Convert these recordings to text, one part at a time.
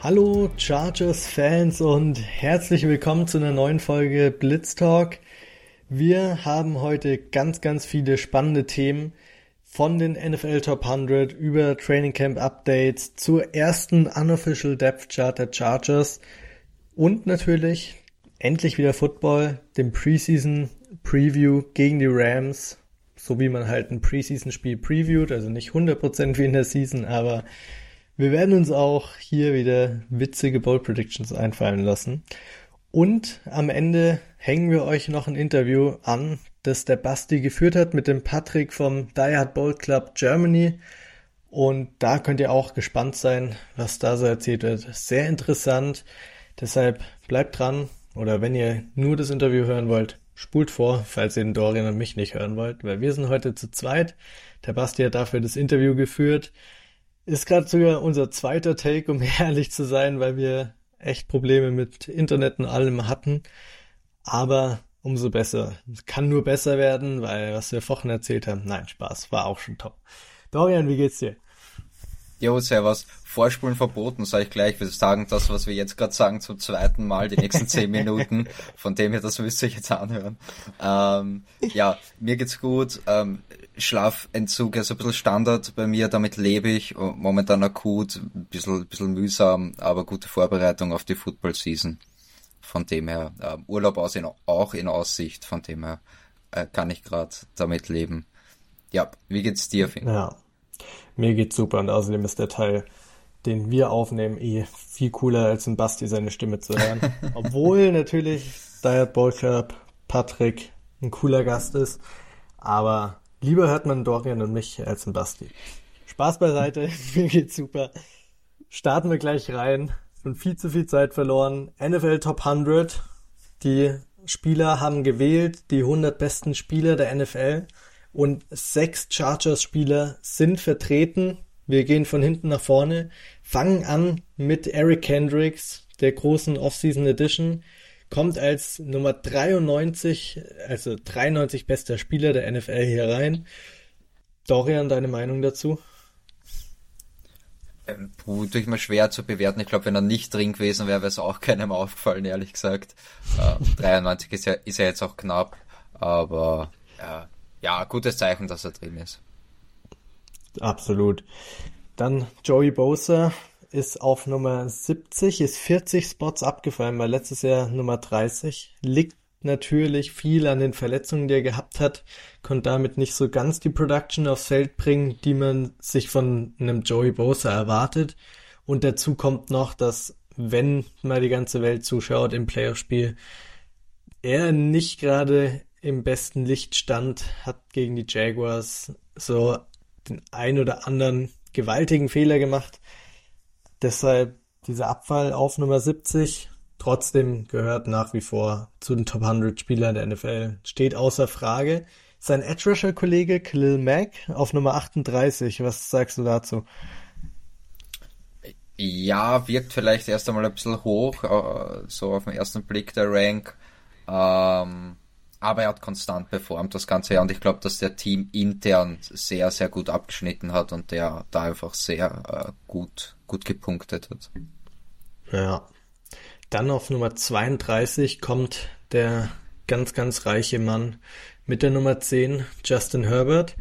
Hallo Chargers-Fans und herzlich willkommen zu einer neuen Folge Blitz Talk. Wir haben heute ganz, ganz viele spannende Themen von den NFL Top 100 über Training Camp Updates zur ersten Unofficial Depth Chart der Chargers und natürlich endlich wieder Football, dem Preseason Preview gegen die Rams, so wie man halt ein Preseason Spiel previewt, also nicht 100% wie in der Season, aber wir werden uns auch hier wieder witzige Bold Predictions einfallen lassen. Und am Ende hängen wir euch noch ein Interview an, das der Basti geführt hat mit dem Patrick vom Die Hard Bold Club Germany. Und da könnt ihr auch gespannt sein, was da so erzählt wird. Sehr interessant. Deshalb bleibt dran. Oder wenn ihr nur das Interview hören wollt, spult vor, falls ihr den Dorian und mich nicht hören wollt, weil wir sind heute zu zweit. Der Basti hat dafür das Interview geführt. Ist gerade sogar unser zweiter Take, um ehrlich zu sein, weil wir echt Probleme mit Internet und allem hatten. Aber umso besser. Kann nur besser werden, weil was wir vorhin erzählt haben, nein, Spaß, war auch schon top. Dorian, wie geht's dir? Jo, servus. Vorspulen verboten, sage ich gleich. Wir sagen das, was wir jetzt gerade sagen, zum zweiten Mal, die nächsten zehn Minuten. Von dem her, das müsst ihr jetzt anhören. Ähm, ja, mir geht's gut. Ähm, Schlafentzug ist ein bisschen Standard bei mir, damit lebe ich. Momentan akut, ein bisschen, ein bisschen mühsam, aber gute Vorbereitung auf die Football-Season. Von dem her, äh, Urlaub aus in, auch in Aussicht, von dem her äh, kann ich gerade damit leben. Ja, wie geht's dir, Finn? Ja, mir geht's super und außerdem ist der Teil, den wir aufnehmen, eh viel cooler als in Basti seine Stimme zu hören. Obwohl natürlich Diet Ball Club Patrick ein cooler Gast ist, aber Lieber hört man Dorian und mich als ein Basti. Spaß beiseite, mir geht's super. Starten wir gleich rein. Schon viel zu viel Zeit verloren. NFL Top 100. Die Spieler haben gewählt, die 100 besten Spieler der NFL. Und sechs Chargers-Spieler sind vertreten. Wir gehen von hinten nach vorne. Fangen an mit Eric Kendricks, der großen Offseason Edition kommt als Nummer 93, also 93 bester Spieler der NFL hier rein. Dorian, deine Meinung dazu? Ähm, ich mir schwer zu bewerten. Ich glaube, wenn er nicht drin gewesen wäre, wäre es auch keinem aufgefallen, ehrlich gesagt. Äh, 93 ist ja, ist ja jetzt auch knapp, aber äh, ja, gutes Zeichen, dass er drin ist. Absolut. Dann Joey Bosa, ist auf Nummer 70, ist 40 Spots abgefallen, weil letztes Jahr Nummer 30. Liegt natürlich viel an den Verletzungen, die er gehabt hat, konnte damit nicht so ganz die Production aufs Feld bringen, die man sich von einem Joey Bosa erwartet. Und dazu kommt noch, dass wenn mal die ganze Welt zuschaut im Playoff-Spiel, er nicht gerade im besten Licht stand, hat gegen die Jaguars so den ein oder anderen gewaltigen Fehler gemacht. Deshalb dieser Abfall auf Nummer 70. Trotzdem gehört nach wie vor zu den Top 100 Spielern der NFL. Steht außer Frage. Sein Edge Rusher Kollege Khalil Mack auf Nummer 38. Was sagst du dazu? Ja, wirkt vielleicht erst einmal ein bisschen hoch, äh, so auf den ersten Blick der Rank. Aber er hat konstant performt das ganze Jahr und ich glaube, dass der Team intern sehr, sehr gut abgeschnitten hat und der da einfach sehr äh, gut, gut gepunktet hat. Ja. Dann auf Nummer 32 kommt der ganz, ganz reiche Mann mit der Nummer 10, Justin Herbert.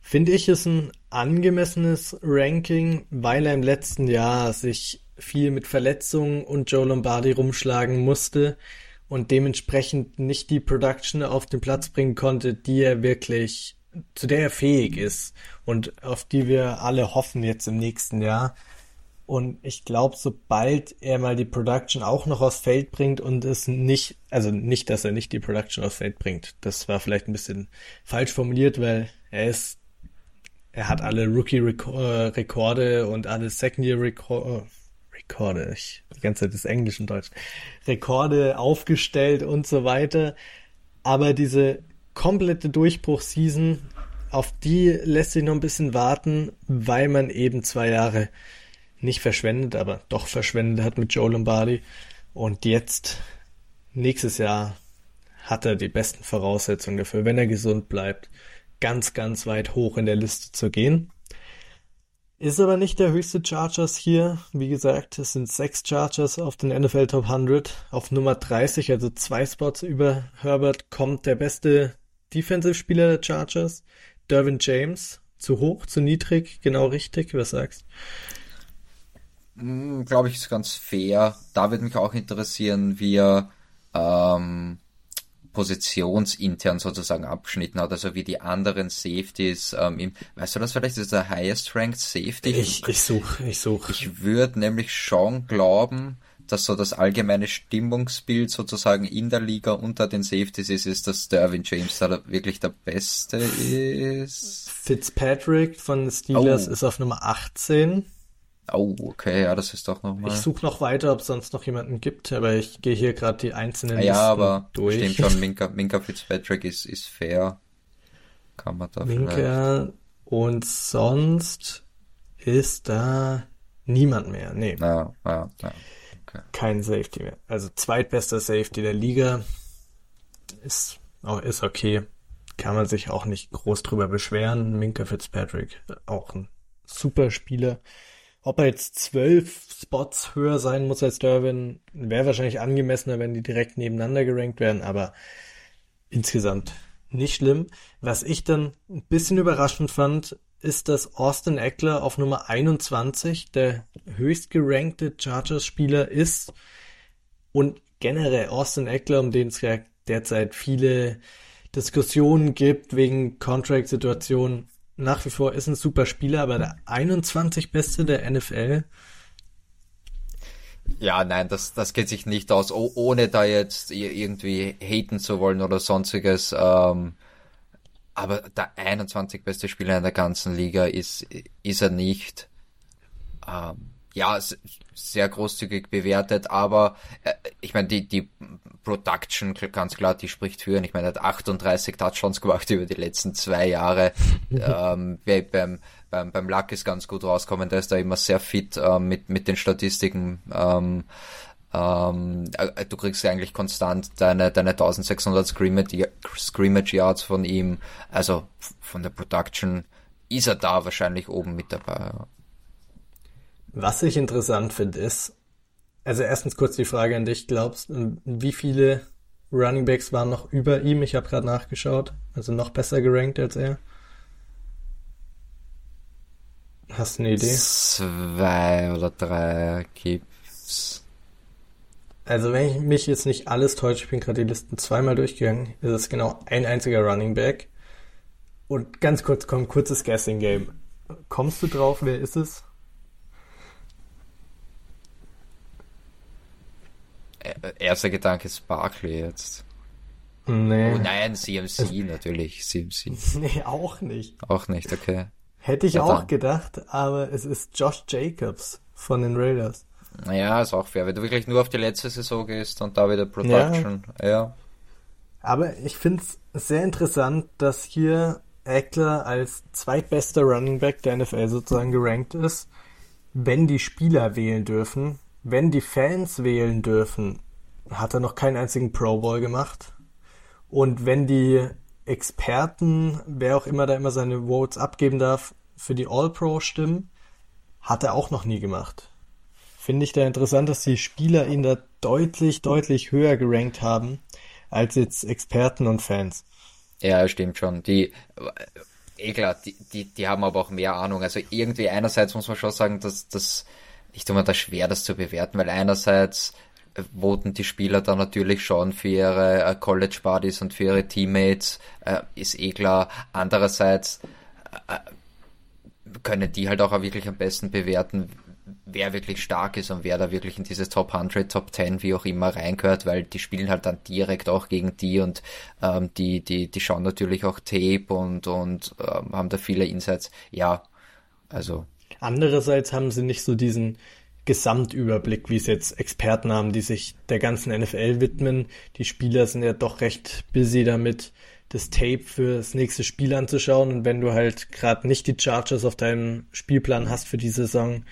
Finde ich es ein angemessenes Ranking, weil er im letzten Jahr sich viel mit Verletzungen und Joe Lombardi rumschlagen musste und dementsprechend nicht die Production auf den Platz bringen konnte, die er wirklich, zu der er fähig ist und auf die wir alle hoffen jetzt im nächsten Jahr. Und ich glaube, sobald er mal die Production auch noch aufs Feld bringt und es nicht, also nicht, dass er nicht die Production aufs Feld bringt, das war vielleicht ein bisschen falsch formuliert, weil er ist, er hat alle Rookie-Rekorde und alle Second-Year-Rekorde, Rekorde, ich, die ganze Zeit ist Englisch und Deutsch, Rekorde aufgestellt und so weiter. Aber diese komplette Durchbruchseason, auf die lässt sich noch ein bisschen warten, weil man eben zwei Jahre nicht verschwendet, aber doch verschwendet hat mit Joe Lombardi. Und jetzt, nächstes Jahr, hat er die besten Voraussetzungen dafür, wenn er gesund bleibt, ganz, ganz weit hoch in der Liste zu gehen. Ist aber nicht der höchste Chargers hier. Wie gesagt, es sind sechs Chargers auf den NFL Top 100. Auf Nummer 30, also zwei Spots über Herbert, kommt der beste Defensive-Spieler der Chargers, Dervin James. Zu hoch, zu niedrig, genau richtig, was sagst hm, Glaube ich, ist ganz fair. Da würde mich auch interessieren, wie er ähm, positionsintern sozusagen abgeschnitten hat, also wie die anderen Safeties ähm, im, weißt du das vielleicht, ist der highest ranked Safety? Ich, ich suche, ich suche. Ich würde nämlich schon glauben, dass so das allgemeine Stimmungsbild sozusagen in der Liga unter den Safeties ist, ist, dass Derwin James da wirklich der Beste ist. Fitzpatrick von Steelers oh. ist auf Nummer 18. Oh, okay, ja, das ist doch nochmal. Ich suche noch weiter, ob es sonst noch jemanden gibt, aber ich gehe hier gerade die einzelnen ja, Listen aber durch. Stimmt schon, Minka, Minka Fitzpatrick ist, ist fair. Kann man da Minka vielleicht. und sonst ist da niemand mehr. Nee. Ja, ja, ja. Okay. Kein Safety mehr. Also zweitbester Safety der Liga ist, oh, ist okay. Kann man sich auch nicht groß drüber beschweren. Minka Fitzpatrick, auch ein super Spieler. Ob er jetzt zwölf Spots höher sein muss als Derwin, wäre wahrscheinlich angemessener, wenn die direkt nebeneinander gerankt werden, aber insgesamt nicht schlimm. Was ich dann ein bisschen überraschend fand, ist, dass Austin Eckler auf Nummer 21 der höchst gerankte Chargers-Spieler ist und generell Austin Eckler, um den es ja derzeit viele Diskussionen gibt wegen Contract-Situationen, nach wie vor ist ein super Spieler, aber der 21 Beste der NFL. Ja, nein, das, das geht sich nicht aus, oh, ohne da jetzt irgendwie haten zu wollen oder sonstiges. Ähm, aber der 21 beste Spieler in der ganzen Liga ist, ist er nicht. Ähm, ja, sehr großzügig bewertet, aber äh, ich meine, die, die Production, ganz klar, die spricht für. Und ich meine, er hat 38 Touchdowns gemacht über die letzten zwei Jahre. ähm, beim, beim, beim Luck ist ganz gut rauskommen, der ist da immer sehr fit ähm, mit, mit den Statistiken. Ähm, ähm, äh, du kriegst ja eigentlich konstant deine, deine 1600 Scrimmage, Scrimmage Yards von ihm. Also von der Production ist er da wahrscheinlich oben mit dabei. Was ich interessant finde, ist, also erstens kurz die Frage an dich, glaubst wie viele Running Backs waren noch über ihm? Ich habe gerade nachgeschaut, also noch besser gerankt als er. Hast du eine Idee? Zwei oder drei gibt's. Also wenn ich mich jetzt nicht alles täusche, ich bin gerade die Listen zweimal durchgegangen, ist es genau ein einziger Running Back. Und ganz kurz kommt kurzes Guessing Game. Kommst du drauf, wer ist es? Erster Gedanke ist Barkley jetzt. Nee. Oh nein, CMC natürlich, CMC. Nee, auch nicht. Auch nicht, okay. Hätte ich ja, auch dann. gedacht, aber es ist Josh Jacobs von den Raiders. Naja, ist auch fair. Wenn du wirklich nur auf die letzte Saison gehst und da wieder Production, ja. ja. Aber ich finde es sehr interessant, dass hier Eckler als zweitbester Running Back der NFL sozusagen gerankt ist, wenn die Spieler wählen dürfen wenn die Fans wählen dürfen, hat er noch keinen einzigen Pro Bowl gemacht. Und wenn die Experten, wer auch immer da immer seine Votes abgeben darf, für die All-Pro stimmen, hat er auch noch nie gemacht. Finde ich da interessant, dass die Spieler ihn da deutlich, deutlich höher gerankt haben als jetzt Experten und Fans. Ja, stimmt schon. Die, eh klar, die, die, die haben aber auch mehr Ahnung. Also irgendwie einerseits muss man schon sagen, dass, dass ich tue mir da schwer, das zu bewerten, weil einerseits äh, voten die Spieler da natürlich schon für ihre äh, College Buddies und für ihre Teammates, äh, ist eh klar. Andererseits können die halt auch wirklich am besten bewerten, wer wirklich stark ist und wer da wirklich in dieses Top 100, Top 10, wie auch immer reingehört, weil die spielen halt dann direkt auch gegen die und ähm, die, die, die schauen natürlich auch Tape und, und ähm, haben da viele Insights. Ja, also Andererseits haben sie nicht so diesen Gesamtüberblick, wie es jetzt Experten haben, die sich der ganzen NFL widmen. Die Spieler sind ja doch recht busy damit, das Tape für das nächste Spiel anzuschauen. Und wenn du halt gerade nicht die Chargers auf deinem Spielplan hast für die Saison,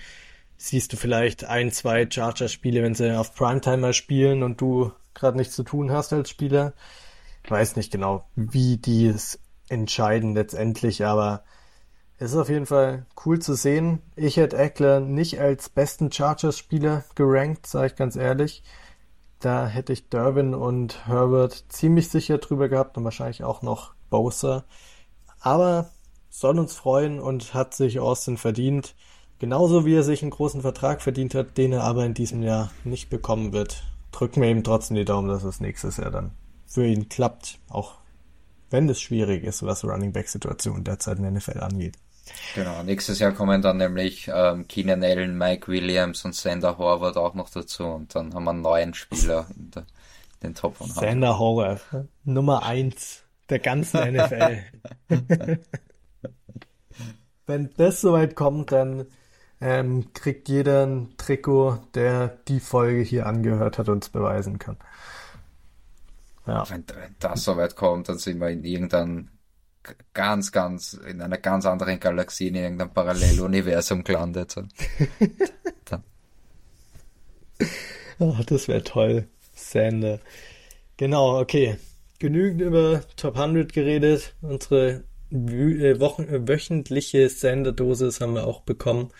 siehst du vielleicht ein, zwei Chargers-Spiele, wenn sie auf Primetimer spielen und du gerade nichts zu tun hast als Spieler. Ich weiß nicht genau, wie die es entscheiden letztendlich, aber Es ist auf jeden Fall cool zu sehen. Ich hätte Eckler nicht als besten Chargers-Spieler gerankt, sage ich ganz ehrlich. Da hätte ich Durbin und Herbert ziemlich sicher drüber gehabt und wahrscheinlich auch noch Bowser. Aber soll uns freuen und hat sich Austin verdient. Genauso wie er sich einen großen Vertrag verdient hat, den er aber in diesem Jahr nicht bekommen wird. Drücken wir ihm trotzdem die Daumen, dass es nächstes Jahr dann für ihn klappt, auch wenn es schwierig ist, was Running Back Situation derzeit in der NFL angeht. Genau, nächstes Jahr kommen dann nämlich ähm, Keenan Allen, Mike Williams und Sander Horvath auch noch dazu und dann haben wir einen neuen Spieler in der, den Top 100. Sander Horvath, Nummer 1 der ganzen NFL. Wenn das soweit kommt, dann ähm, kriegt jeder ein Trikot, der die Folge hier angehört hat und es beweisen kann. Ja. Wenn, wenn das soweit kommt, dann sind wir in irgendeinem ganz, ganz, in einer ganz anderen Galaxie, in irgendeinem Paralleluniversum gelandet. oh, das wäre toll. Sander. Genau, okay. Genügend über Top 100 geredet. Unsere äh, Wochen, äh, wöchentliche Sander-Dosis haben wir auch bekommen.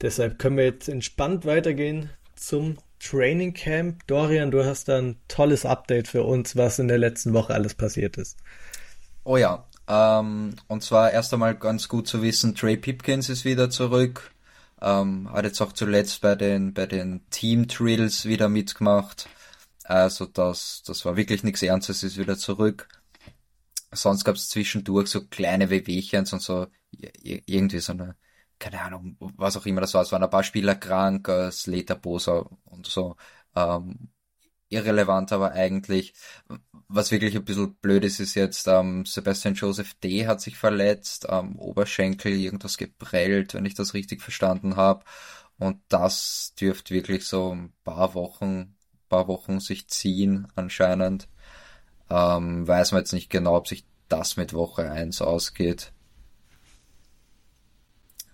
Deshalb können wir jetzt entspannt weitergehen zum Training Camp. Dorian, du hast da ein tolles Update für uns, was in der letzten Woche alles passiert ist. Oh ja, ähm, und zwar erst einmal ganz gut zu wissen, Trey Pipkins ist wieder zurück. Ähm, hat jetzt auch zuletzt bei den, bei den Team Drills wieder mitgemacht. Also das, das war wirklich nichts Ernstes, ist wieder zurück. Sonst gab es zwischendurch so kleine Wehwehchens und so irgendwie so eine, keine Ahnung, was auch immer das war. Es waren ein paar Spieler krank, äh, Slater Bosa und so. Ähm, irrelevant, aber eigentlich, was wirklich ein bisschen blöd ist, ist jetzt, ähm, Sebastian Joseph D. hat sich verletzt, ähm, Oberschenkel, irgendwas geprellt, wenn ich das richtig verstanden habe. Und das dürfte wirklich so ein paar Wochen, paar Wochen sich ziehen, anscheinend. Ähm, weiß man jetzt nicht genau, ob sich das mit Woche 1 ausgeht.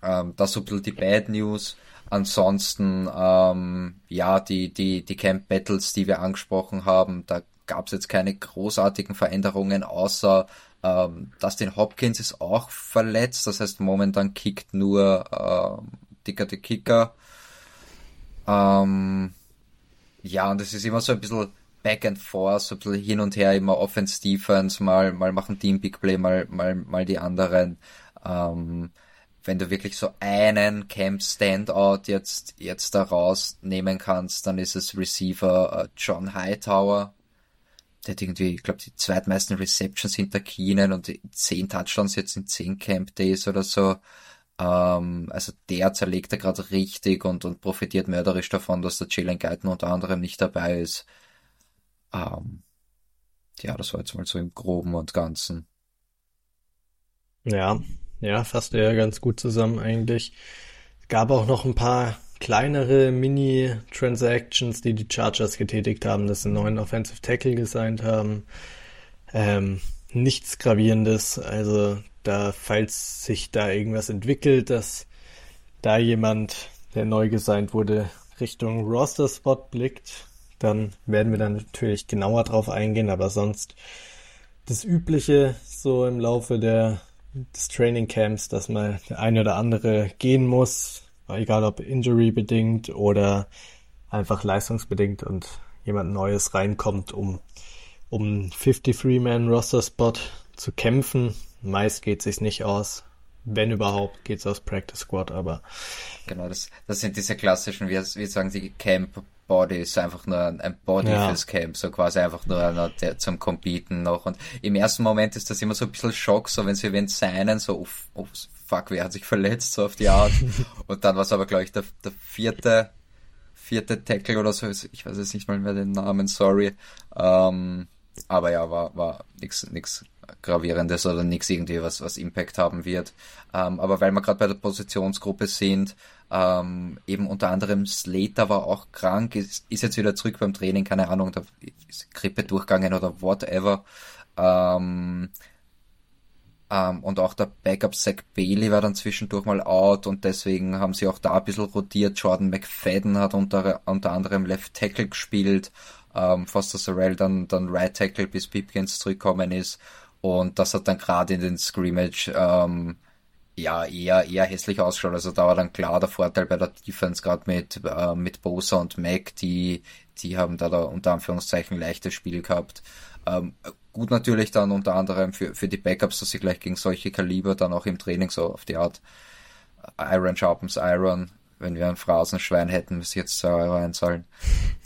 Ähm, das so ein bisschen die Bad News. Ansonsten, ähm, ja, die, die, die Camp Battles, die wir angesprochen haben, da gab es jetzt keine großartigen Veränderungen, außer ähm, Dustin Hopkins ist auch verletzt. Das heißt, momentan kickt nur ähm, Dicker the Kicker. Ähm, ja, und es ist immer so ein bisschen back and forth, so ein bisschen hin und her, immer Offense, Defense, mal, mal machen ein Big Play, mal, mal, mal die anderen. Ähm, wenn du wirklich so einen Camp Standout jetzt, jetzt da rausnehmen kannst, dann ist es Receiver äh, John Hightower. Der hat irgendwie, ich glaube, die zweitmeisten Receptions hinter Keenan und zehn Touchdowns jetzt in zehn Camp Days oder so. Ähm, also der zerlegt er gerade richtig und, und profitiert mörderisch davon, dass der Jalen Guyton unter anderem nicht dabei ist. Ähm, ja, das war jetzt mal so im Groben und Ganzen. Ja, ja, fasst er ganz gut zusammen eigentlich. Es gab auch noch ein paar kleinere Mini-Transactions, die die Chargers getätigt haben, dass sie einen neuen Offensive Tackle gesigned haben. Ähm, nichts Gravierendes. Also da, falls sich da irgendwas entwickelt, dass da jemand, der neu gesigned wurde, Richtung Roster-Spot blickt, dann werden wir dann natürlich genauer drauf eingehen, aber sonst das Übliche so im Laufe der des Training Camps, dass mal der eine oder andere gehen muss, egal ob injury bedingt oder einfach leistungsbedingt und jemand Neues reinkommt, um um 53-Man Roster Spot zu kämpfen. Meist geht sich's nicht aus. Wenn überhaupt, geht's aus Practice Squad, aber. Genau, das, das sind diese klassischen, wie, wie sagen die Camp Body ist einfach nur ein Body ja. fürs Camp, so quasi einfach nur einer, der zum Competen noch. Und im ersten Moment ist das immer so ein bisschen Schock, so wenn sie wen seinen, so, oh, oh, fuck, wer hat sich verletzt, so auf die Art. und dann war es aber, glaube ich, der, der vierte, vierte Tackle oder so, ich weiß jetzt nicht mal mehr den Namen, sorry. Ähm, aber ja, war, war nix, nix gravierendes oder nichts irgendwie, was, was Impact haben wird. Ähm, aber weil wir gerade bei der Positionsgruppe sind, ähm, eben unter anderem Slater war auch krank, ist, ist jetzt wieder zurück beim Training, keine Ahnung, da ist Grippe durchgegangen oder whatever. Ähm, ähm, und auch der Backup Zach Bailey war dann zwischendurch mal out und deswegen haben sie auch da ein bisschen rotiert. Jordan McFadden hat unter, unter anderem Left Tackle gespielt, ähm, Foster Sorrell dann, dann Right Tackle bis Pipkins zurückgekommen ist und das hat dann gerade in den Scrimmage ähm, ja eher eher hässlich ausschaut. Also da war dann klar der Vorteil bei der Defense gerade mit äh, mit Bosa und Mac, die die haben da, da unter Anführungszeichen leichtes Spiel gehabt. Ähm, gut natürlich dann unter anderem für für die Backups, dass sie gleich gegen solche Kaliber dann auch im Training so auf die Art äh, Iron sharpens Iron. Wenn wir ein Phrasenschwein hätten, müsste ich jetzt zwei Euro einzahlen.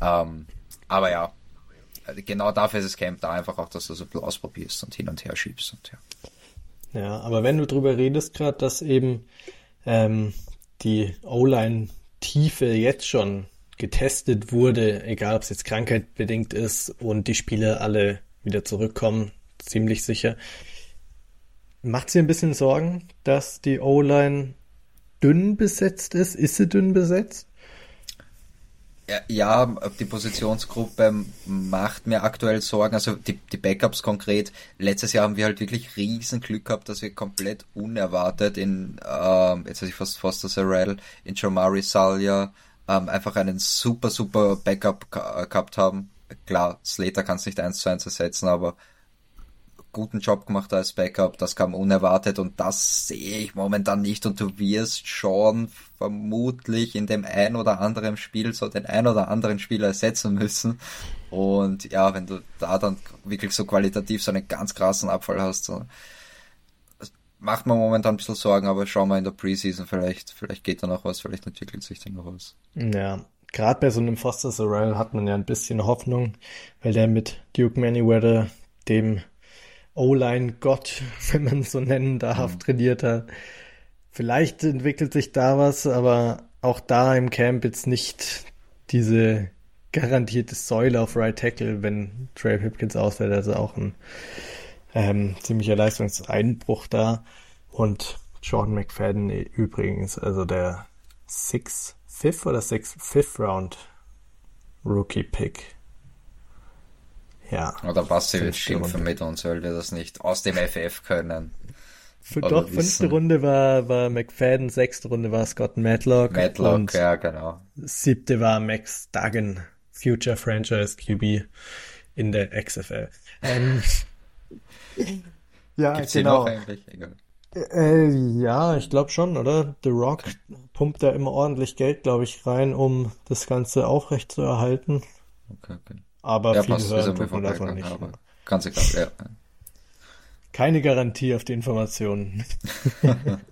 Ähm, aber ja, genau dafür ist das Camp da einfach auch, dass du so ausprobierst und hin und her schiebst und ja. Ja, aber wenn du drüber redest gerade, dass eben ähm, die O-Line-Tiefe jetzt schon getestet wurde, egal ob es jetzt krankheitbedingt ist und die Spieler alle wieder zurückkommen, ziemlich sicher. Macht sie ein bisschen Sorgen, dass die O-Line dünn besetzt ist? Ist sie dünn besetzt? Ja, die Positionsgruppe macht mir aktuell Sorgen. Also die, die Backups konkret. Letztes Jahr haben wir halt wirklich riesen Glück gehabt, dass wir komplett unerwartet in, ähm, jetzt weiß ich fast Foster Sorrell, in Jomari Salya ähm, einfach einen super, super Backup gehabt haben. Klar, Slater kann es nicht eins zu eins ersetzen, aber guten Job gemacht als Backup, das kam unerwartet und das sehe ich momentan nicht und du wirst schon vermutlich in dem ein oder anderen Spiel so den ein oder anderen Spieler ersetzen müssen und ja, wenn du da dann wirklich so qualitativ so einen ganz krassen Abfall hast, so, macht man momentan ein bisschen Sorgen, aber schauen wir in der Preseason, vielleicht, vielleicht geht da noch was, vielleicht entwickelt sich da noch was. Ja, gerade bei so einem Foster Sorrell hat man ja ein bisschen Hoffnung, weil der mit Duke Manyweather, dem O-Line-Gott, wenn man so nennen darf, mhm. trainiert hat. Vielleicht entwickelt sich da was, aber auch da im Camp jetzt nicht diese garantierte Säule auf Right Tackle, wenn Trey Hipkins ausfällt. Also auch ein ähm, ziemlicher Leistungseinbruch da. Und Jordan McFadden übrigens, also der Six, Fifth oder Six, Fifth Round Rookie Pick ja. Oder Basti wird schimpfen mit uns, weil wir das nicht aus dem FF können. Für doch, fünfte Runde war, war McFadden, sechste Runde war Scott Matlock. Matlock, ja, genau. Siebte war Max Duggan, Future Franchise QB in der XFL. Ähm, ja, Gibt's genau. Äh, ja, ich glaube schon, oder? The Rock pumpt da immer ordentlich Geld, glaube ich, rein, um das Ganze aufrecht zu erhalten. Okay, okay. Aber ja, viel passt, hören tut man davon nicht. Aber ganz egal, ja. Keine Garantie auf die Informationen.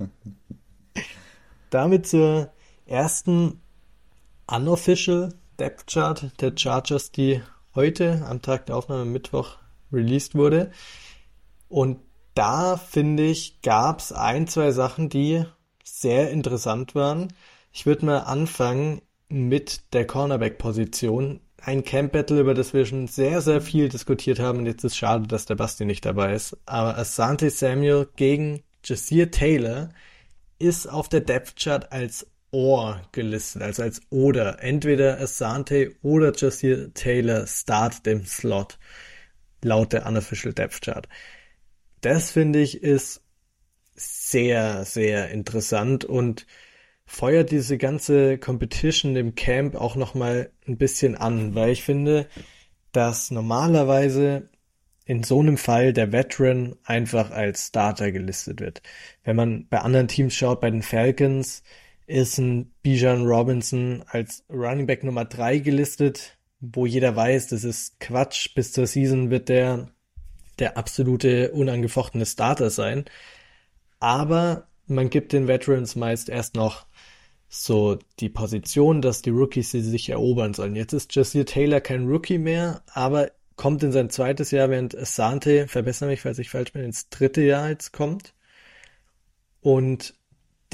Damit zur ersten unofficial Depth Chart der Chargers, die heute am Tag der Aufnahme Mittwoch released wurde. Und da finde ich, gab es ein, zwei Sachen, die sehr interessant waren. Ich würde mal anfangen mit der Cornerback-Position ein Camp-Battle, über das wir schon sehr, sehr viel diskutiert haben. Und jetzt ist schade, dass der Basti nicht dabei ist. Aber Asante Samuel gegen Jasir Taylor ist auf der Depth-Chart als Or gelistet, also als Oder. Entweder Asante oder Jasir Taylor start dem Slot, laut der Unofficial Depth Chart. Das finde ich ist sehr, sehr interessant und feuert diese ganze Competition im Camp auch nochmal ein bisschen an, weil ich finde, dass normalerweise in so einem Fall der Veteran einfach als Starter gelistet wird. Wenn man bei anderen Teams schaut, bei den Falcons, ist ein Bijan Robinson als Running Back Nummer drei gelistet, wo jeder weiß, das ist Quatsch. Bis zur Season wird der der absolute unangefochtene Starter sein. Aber man gibt den Veterans meist erst noch so die Position, dass die Rookies sie sich erobern sollen. Jetzt ist Jasir Taylor kein Rookie mehr, aber kommt in sein zweites Jahr, während Asante, verbessere mich, falls ich falsch bin, ins dritte Jahr jetzt kommt. Und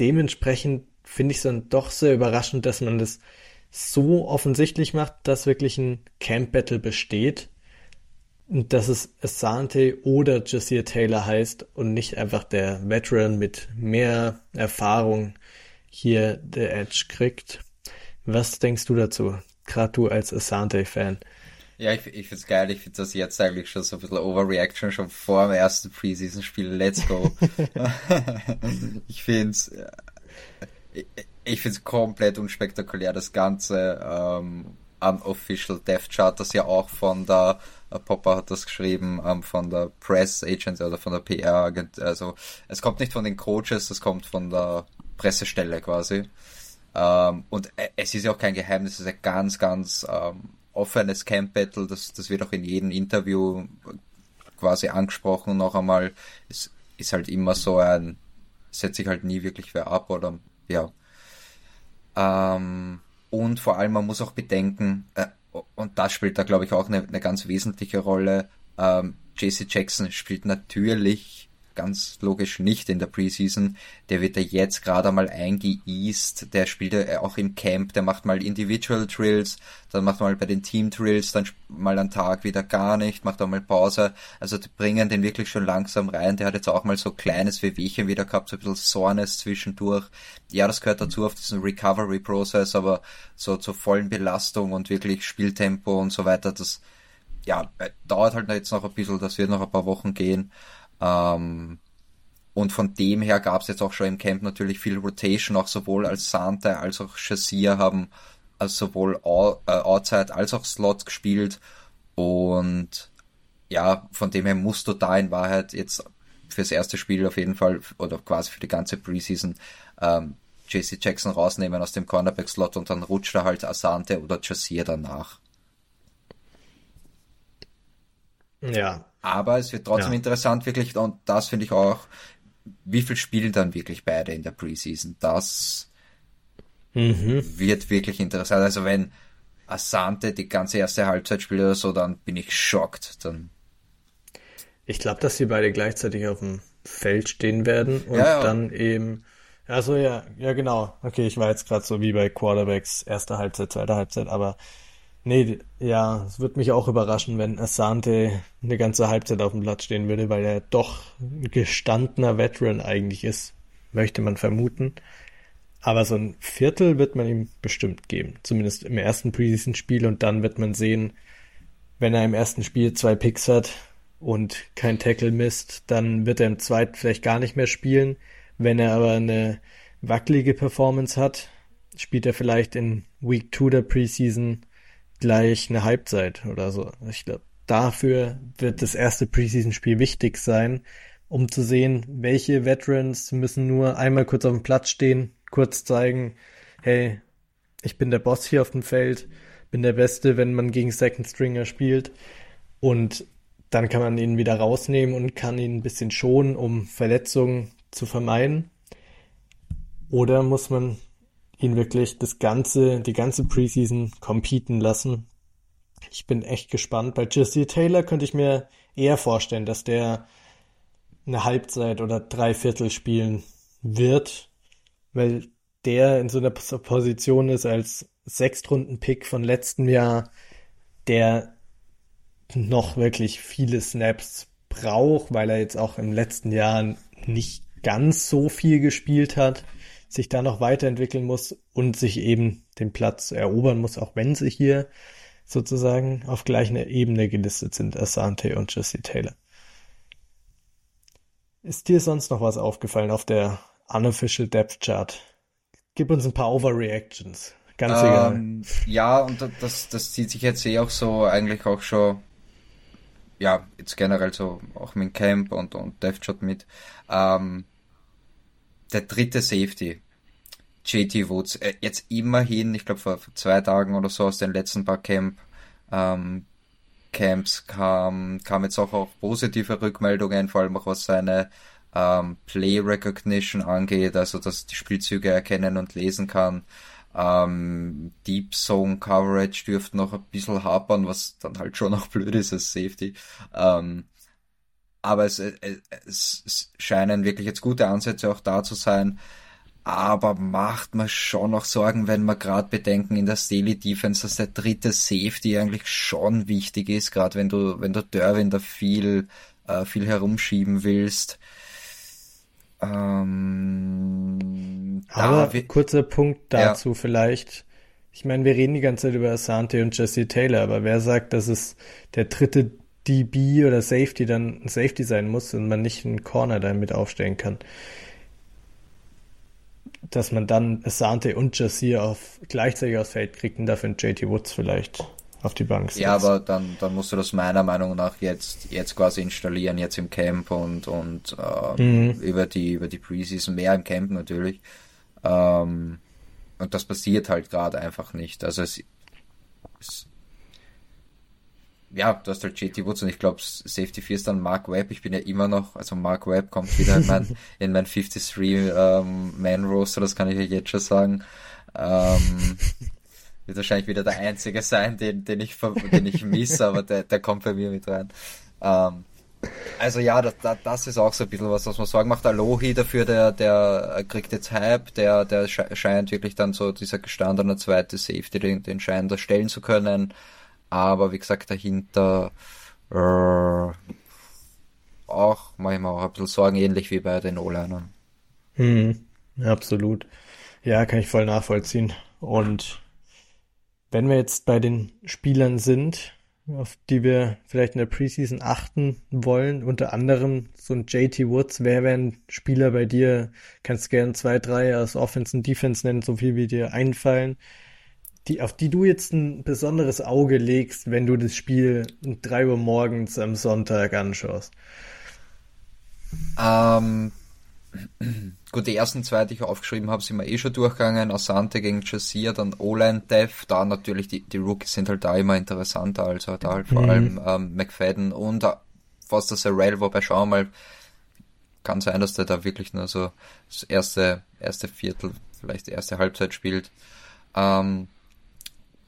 dementsprechend finde ich es dann doch sehr überraschend, dass man das so offensichtlich macht, dass wirklich ein Camp Battle besteht. Und dass es Asante oder Jasir Taylor heißt und nicht einfach der Veteran mit mehr Erfahrung hier der Edge kriegt. Was denkst du dazu? Gerade du als Asante-Fan. Ja, ich, ich find's geil. Ich finde das jetzt eigentlich schon so ein bisschen Overreaction schon vor dem ersten Preseason-Spiel. Let's go. ich find's, äh, ich, ich find's komplett unspektakulär, das Ganze. Ähm, Unofficial Death Chart, das ja auch von der äh, Popper hat das geschrieben, ähm, von der Press Agent oder von der PR Agent. Also es kommt nicht von den Coaches, es kommt von der Pressestelle quasi. Ähm, und äh, es ist ja auch kein Geheimnis, es ist ein ganz, ganz ähm, offenes Camp Battle, das, das wird auch in jedem Interview quasi angesprochen noch einmal. Es ist halt immer so ein, setzt sich halt nie wirklich wer ab oder ja. Ähm, und vor allem, man muss auch bedenken, äh, und das spielt da glaube ich auch eine, eine ganz wesentliche Rolle. Ähm, JC Jackson spielt natürlich ganz logisch nicht in der Preseason. Der wird ja jetzt gerade einmal eingeeast. Der spielt ja auch im Camp. Der macht mal Individual Drills, dann macht mal bei den Team Drills, dann mal einen Tag wieder gar nicht, macht auch mal Pause. Also die bringen den wirklich schon langsam rein. Der hat jetzt auch mal so kleines Wehwehchen wieder gehabt, so ein bisschen Soreness zwischendurch. Ja, das gehört dazu auf diesen Recovery Process, aber so zur vollen Belastung und wirklich Spieltempo und so weiter, das ja, äh, dauert halt jetzt noch ein bisschen, das wird noch ein paar Wochen gehen. Ähm, und von dem her gab es jetzt auch schon im Camp natürlich viel Rotation, auch sowohl als Sante als auch Chassier haben also sowohl äh, Outside als auch Slot gespielt. Und ja, von dem her musst du da in Wahrheit jetzt fürs erste Spiel auf jeden Fall oder quasi für die ganze Preseason ähm, JC Jackson rausnehmen aus dem Cornerback-Slot und dann rutscht er halt Asante oder Chassier danach. Ja, aber es wird trotzdem ja. interessant, wirklich, und das finde ich auch, wie viel spielen dann wirklich beide in der Preseason? Das mhm. wird wirklich interessant. Also wenn Asante die ganze erste Halbzeit spielt oder so, dann bin ich schockt. Dann ich glaube, dass sie beide gleichzeitig auf dem Feld stehen werden und ja, ja. dann eben. Also ja, ja genau. Okay, ich war jetzt gerade so wie bei Quarterbacks erste Halbzeit, zweite Halbzeit, aber Nee, ja, es würde mich auch überraschen, wenn Asante eine ganze Halbzeit auf dem Platz stehen würde, weil er doch ein gestandener Veteran eigentlich ist, möchte man vermuten. Aber so ein Viertel wird man ihm bestimmt geben, zumindest im ersten Preseason-Spiel und dann wird man sehen, wenn er im ersten Spiel zwei Picks hat und kein Tackle misst, dann wird er im zweiten vielleicht gar nicht mehr spielen. Wenn er aber eine wackelige Performance hat, spielt er vielleicht in Week 2 der Preseason gleich eine Halbzeit oder so. Ich glaube, dafür wird das erste Preseason-Spiel wichtig sein, um zu sehen, welche Veterans müssen nur einmal kurz auf dem Platz stehen, kurz zeigen, hey, ich bin der Boss hier auf dem Feld, bin der Beste, wenn man gegen Second Stringer spielt. Und dann kann man ihn wieder rausnehmen und kann ihn ein bisschen schonen, um Verletzungen zu vermeiden. Oder muss man ihn wirklich das ganze, die ganze Preseason competen lassen. Ich bin echt gespannt. Bei Jesse Taylor könnte ich mir eher vorstellen, dass der eine Halbzeit oder drei Viertel spielen wird, weil der in so einer Position ist als Sechstrunden-Pick von letztem Jahr, der noch wirklich viele Snaps braucht, weil er jetzt auch im letzten Jahr nicht ganz so viel gespielt hat sich da noch weiterentwickeln muss und sich eben den Platz erobern muss, auch wenn sie hier sozusagen auf gleicher Ebene gelistet sind, Asante und Jesse Taylor. Ist dir sonst noch was aufgefallen auf der Unofficial Depth Chart? Gib uns ein paar Overreactions. Ganz ähm, egal. Ja, und das, das zieht sich jetzt eh auch so eigentlich auch schon, ja, jetzt generell so auch mit Camp und, und Depth Chart mit. Ähm, der dritte Safety, JT Woods, äh, jetzt immerhin, ich glaube vor, vor, zwei Tagen oder so aus den letzten paar Camp, ähm, Camps kam, kam jetzt auch, auch positive Rückmeldungen, vor allem auch was seine ähm, Play Recognition angeht, also dass die Spielzüge erkennen und lesen kann. Ähm, Deep Zone Coverage dürfte noch ein bisschen hapern, was dann halt schon auch blöd ist als Safety. Ähm, aber es, es, es scheinen wirklich jetzt gute Ansätze auch da zu sein. Aber macht man schon noch Sorgen, wenn man gerade bedenken in der Daily Defense, dass der dritte Safety eigentlich schon wichtig ist, gerade wenn du, wenn du Derwin da viel, äh, viel herumschieben willst. Ähm, Aber kurzer Punkt dazu ja. vielleicht. Ich meine, wir reden die ganze Zeit über Asante und Jesse Taylor, aber wer sagt, dass es der dritte DB oder Safety dann ein Safety sein muss und man nicht einen Corner damit aufstellen kann. dass man dann Asante und Jasir auf gleichzeitig aufs Feld kriegt und dafür JT Woods vielleicht auf die Bank setzt. Ja, aber dann, dann musst du das meiner Meinung nach jetzt, jetzt quasi installieren, jetzt im Camp und, und äh, mhm. über die, über die Preseason, mehr im Camp natürlich. Ähm, und das passiert halt gerade einfach nicht. Also es, es ja, du hast halt JT Woods und ich glaube Safety 4 ist dann Mark Webb. Ich bin ja immer noch, also Mark Webb kommt wieder in mein, in mein 53 ähm, Man Roster, das kann ich ja jetzt schon sagen. Ähm, wird wahrscheinlich wieder der einzige sein, den, den ich, den ich misse, aber der, der kommt bei mir mit rein. Ähm, also ja, das, das ist auch so ein bisschen was, was man sagen macht. Alohi dafür, der, der kriegt jetzt Hype, der, der scheint wirklich dann so dieser gestandene zweite Safety, den, den scheint er stellen zu können. Aber wie gesagt, dahinter äh, auch manchmal auch ein bisschen Sorgen, ähnlich wie bei den O-Linern. Hm, absolut. Ja, kann ich voll nachvollziehen. Und wenn wir jetzt bei den Spielern sind, auf die wir vielleicht in der Preseason achten wollen, unter anderem so ein JT Woods, wer wären Spieler bei dir? Kannst gerne zwei, drei aus Offense und Defense nennen, so viel wie dir einfallen, die, auf die du jetzt ein besonderes Auge legst, wenn du das Spiel um drei Uhr morgens am Sonntag anschaust? Ähm, gut, die ersten zwei, die ich aufgeschrieben habe, sind wir eh schon durchgegangen. Asante gegen Jassier, dann O-Line Dev, da natürlich die, die Rookies sind halt da immer interessanter, also da halt vor mhm. allem ähm, McFadden und äh, fast das Arrail, wobei schauen wir mal, kann sein, dass der da wirklich nur so das erste, erste Viertel, vielleicht die erste Halbzeit spielt. Ähm,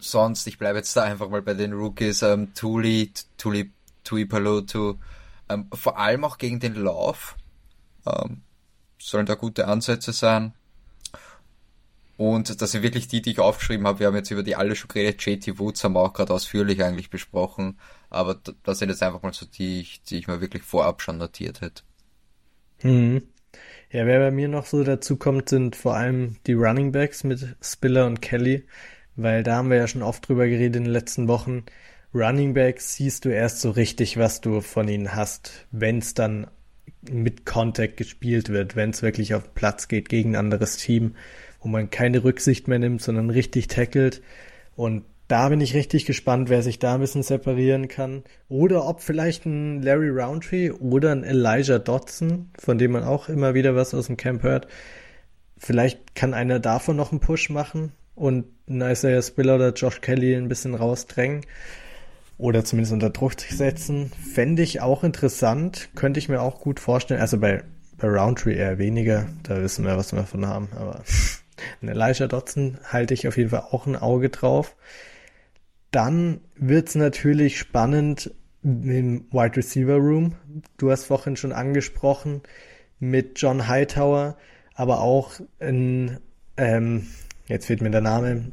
sonst, ich bleibe jetzt da einfach mal bei den Rookies, ähm, Tuli, Tuli, Tui Palotu, ähm, vor allem auch gegen den Lauf, ähm, sollen da gute Ansätze sein. Und das sind wirklich die, die ich aufgeschrieben habe. Wir haben jetzt über die alle schon geredet. JT Woods haben wir auch gerade ausführlich eigentlich besprochen. Aber das sind jetzt einfach mal so die, die ich mir wirklich vorab schon notiert hätte. Hm. Ja, wer bei mir noch so dazu kommt, sind vor allem die Running Backs mit Spiller und Kelly weil da haben wir ja schon oft drüber geredet in den letzten Wochen. Running Backs siehst du erst so richtig, was du von ihnen hast, wenn es dann mit Contact gespielt wird, wenn es wirklich auf Platz geht gegen ein anderes Team, wo man keine Rücksicht mehr nimmt, sondern richtig tackelt. Und da bin ich richtig gespannt, wer sich da ein bisschen separieren kann. Oder ob vielleicht ein Larry Roundtree oder ein Elijah Dodson, von dem man auch immer wieder was aus dem Camp hört. Vielleicht kann einer davon noch einen Push machen und einen Isaiah Spiller oder Josh Kelly ein bisschen rausdrängen oder zumindest unter Druck setzen, fände ich auch interessant, könnte ich mir auch gut vorstellen. Also bei, bei Roundtree eher weniger, da wissen wir, was wir davon haben, aber ein Elijah Dotson halte ich auf jeden Fall auch ein Auge drauf. Dann wird's natürlich spannend im Wide Receiver Room. Du hast vorhin schon angesprochen mit John Hightower, aber auch in ähm, jetzt fehlt mir der Name,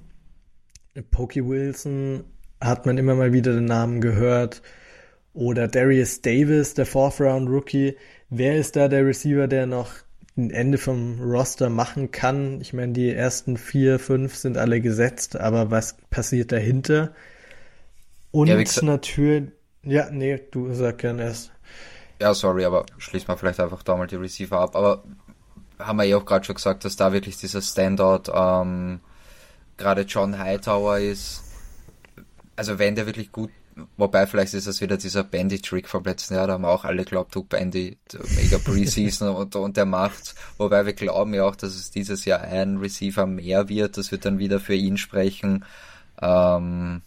Pokey Wilson hat man immer mal wieder den Namen gehört. Oder Darius Davis, der Fourth Round Rookie. Wer ist da der Receiver, der noch ein Ende vom Roster machen kann? Ich meine, die ersten vier, fünf sind alle gesetzt, aber was passiert dahinter? Und ja, natürlich, ja, nee, du sag gern erst. Ja, sorry, aber schließ mal vielleicht einfach da mal die Receiver ab. Aber haben wir ja auch gerade schon gesagt, dass da wirklich dieser Standout ähm, gerade John Hightower ist. Also wenn der wirklich gut, wobei vielleicht ist das wieder dieser Bandy-Trick vom letzten Jahr, da haben auch alle geglaubt, du Bandy, mega Preseason und, und der macht's. Wobei wir glauben ja auch, dass es dieses Jahr ein Receiver mehr wird, das wird dann wieder für ihn sprechen. Ähm,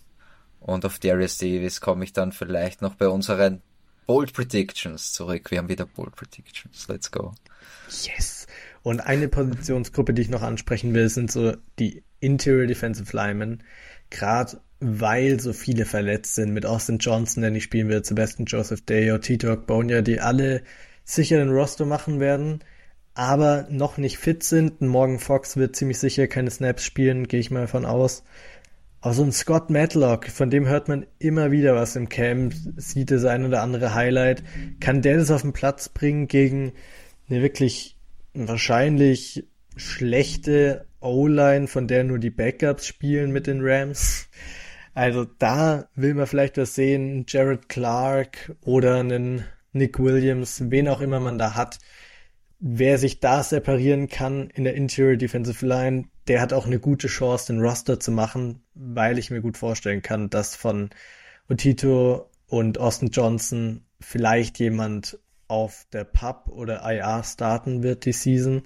und auf Darius Davis komme ich dann vielleicht noch bei unseren Bold Predictions zurück. Wir haben wieder Bold Predictions. Let's go. Yes. Und eine Positionsgruppe, die ich noch ansprechen will, sind so die Interior Defensive Linemen. Gerade weil so viele verletzt sind, mit Austin Johnson, der nicht spielen wird, Sebastian Joseph Day, Tito Bonia, die alle sicher den Roster machen werden, aber noch nicht fit sind. Morgan Fox wird ziemlich sicher keine Snaps spielen, gehe ich mal von aus. Aber so ein Scott Matlock, von dem hört man immer wieder was im Camp, sieht das ein oder andere Highlight. Kann der das auf den Platz bringen gegen eine wirklich wahrscheinlich schlechte O-Line, von der nur die Backups spielen mit den Rams. Also da will man vielleicht was sehen, Jared Clark oder einen Nick Williams, wen auch immer man da hat. wer sich da separieren kann in der Interior Defensive Line, der hat auch eine gute Chance, den Roster zu machen, weil ich mir gut vorstellen kann, dass von Otito und Austin Johnson vielleicht jemand auf der Pub oder IR starten wird die Season.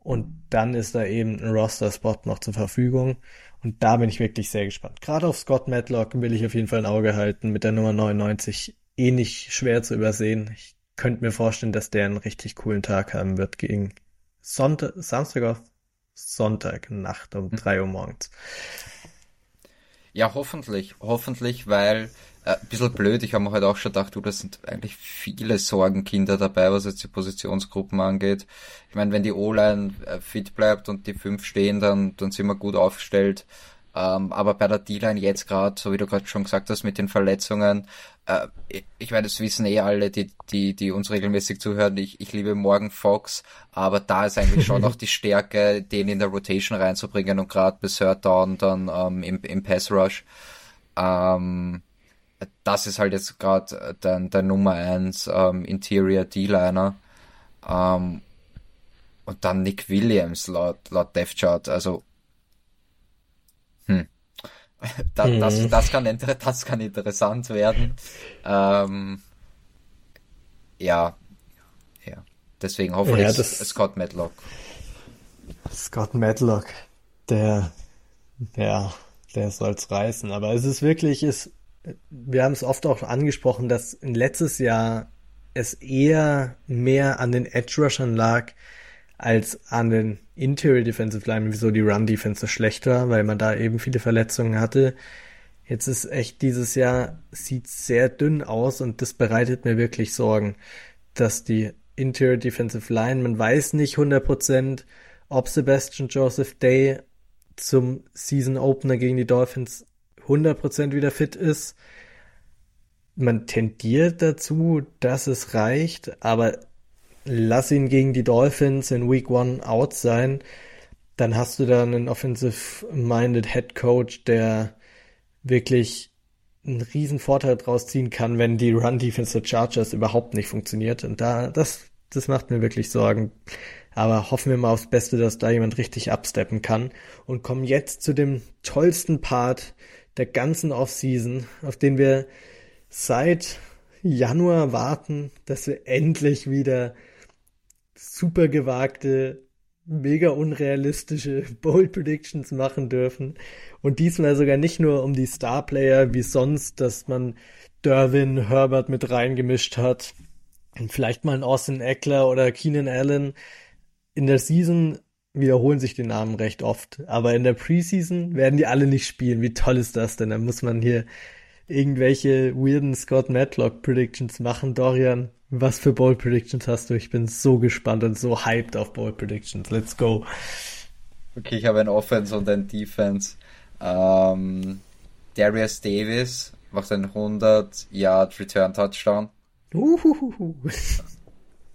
Und dann ist da eben ein Roster-Spot noch zur Verfügung. Und da bin ich wirklich sehr gespannt. Gerade auf Scott Matlock will ich auf jeden Fall ein Auge halten. Mit der Nummer 99 eh nicht schwer zu übersehen. Ich könnte mir vorstellen, dass der einen richtig coolen Tag haben wird gegen Sonntag, Samstag auf Sonntag Nacht um hm. drei Uhr morgens. Ja, hoffentlich. Hoffentlich, weil äh, ein bisschen blöd, ich habe mir halt auch schon gedacht, du, das sind eigentlich viele Sorgenkinder dabei, was jetzt die Positionsgruppen angeht. Ich meine, wenn die O-Line äh, fit bleibt und die fünf stehen, dann, dann sind wir gut aufgestellt. Ähm, aber bei der D-Line jetzt gerade, so wie du gerade schon gesagt hast, mit den Verletzungen, äh, ich meine, das wissen eh alle, die, die, die uns regelmäßig zuhören, ich, ich liebe Morgan Fox, aber da ist eigentlich schon noch die Stärke, den in der Rotation reinzubringen und gerade bis Third Down dann ähm, im, im Pass Rush. Ähm, das ist halt jetzt gerade der, der Nummer 1 ähm, Interior D-Liner. Ähm, und dann Nick Williams laut, laut Death Chart. Also, hm. da, mhm. das, das, kann, das kann interessant werden. Ähm, ja, ja. Deswegen hoffentlich ja, das, Scott Medlock. Scott Medlock, der, ja, der soll's reißen. Aber es ist wirklich, es wir haben es oft auch angesprochen, dass in letztes Jahr es eher mehr an den Edge Rushern lag als an den Interior Defensive Line, wieso die Run Defense so schlecht war, weil man da eben viele Verletzungen hatte. Jetzt ist echt dieses Jahr sieht sehr dünn aus und das bereitet mir wirklich Sorgen, dass die Interior Defensive Line, man weiß nicht 100%, ob Sebastian Joseph Day zum Season Opener gegen die Dolphins 100% wieder fit ist. Man tendiert dazu, dass es reicht, aber lass ihn gegen die Dolphins in Week 1 out sein. Dann hast du da einen offensive-minded Head Coach, der wirklich einen riesen Vorteil draus ziehen kann, wenn die Run Defense der Chargers überhaupt nicht funktioniert. Und da, das, das macht mir wirklich Sorgen. Aber hoffen wir mal aufs Beste, dass da jemand richtig absteppen kann. Und kommen jetzt zu dem tollsten Part der ganzen Offseason, auf den wir seit Januar warten, dass wir endlich wieder super gewagte, mega unrealistische Bold Predictions machen dürfen. Und diesmal sogar nicht nur um die Starplayer wie sonst, dass man Derwin, Herbert mit reingemischt hat. Und vielleicht mal ein Austin Eckler oder Keenan Allen. In der Season wiederholen sich die Namen recht oft. Aber in der Preseason werden die alle nicht spielen. Wie toll ist das denn? Da muss man hier irgendwelche weirden Scott Matlock Predictions machen. Dorian, was für Bowl Predictions hast du? Ich bin so gespannt und so hyped auf Bowl Predictions. Let's go. Okay, ich habe ein Offense und ein Defense. Ähm, Darius Davis macht einen 100 Yard Return Touchdown. Uhuhu.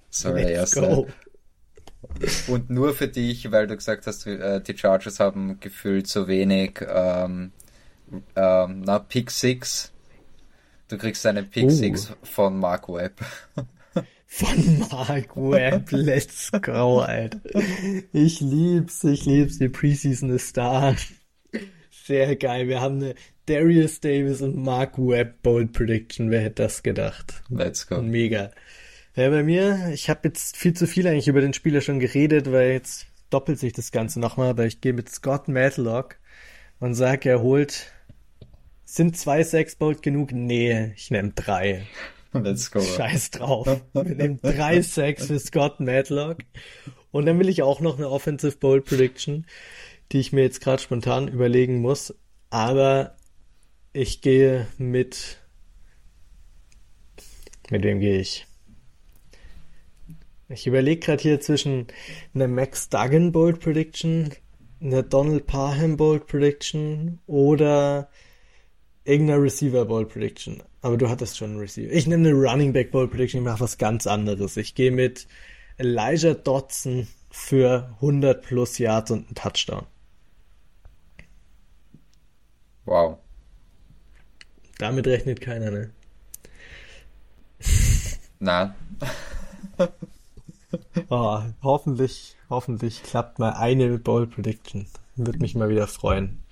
Sorry, Let's go. Und nur für dich, weil du gesagt hast, äh, die Chargers haben gefühlt so wenig ähm, ähm, na, Pick 6. Du kriegst eine Pick uh. 6 von Mark Webb. Von Mark Webb, let's go, Alter. Ich lieb's, ich lieb's, die Preseason ist da. Sehr geil, wir haben eine Darius Davis und Mark Webb Bold Prediction, wer hätte das gedacht? Let's go. Mega. Ja, bei mir, ich habe jetzt viel zu viel eigentlich über den Spieler schon geredet, weil jetzt doppelt sich das Ganze nochmal, aber ich gehe mit Scott Matlock und sage, er holt. Sind zwei Sexbolt genug? Nee, ich nehme drei. Let's go. Scheiß drauf. Wir nehmen drei Sacks für Scott Matlock. Und dann will ich auch noch eine Offensive Bold Prediction, die ich mir jetzt gerade spontan überlegen muss. Aber ich gehe mit. Mit wem gehe ich? Ich überlege gerade hier zwischen einer Max Duggan Bold Prediction, einer Donald Parham Bold Prediction oder irgendeiner Receiver Bold Prediction. Aber du hattest schon einen Receiver. Ich nehme eine Running Back Bold Prediction, ich mache was ganz anderes. Ich gehe mit Elijah Dotson für 100 plus Yards und einen Touchdown. Wow. Damit rechnet keiner, ne? Nein. Oh, hoffentlich, hoffentlich klappt mal eine Bowl Prediction. Würde mich mal wieder freuen.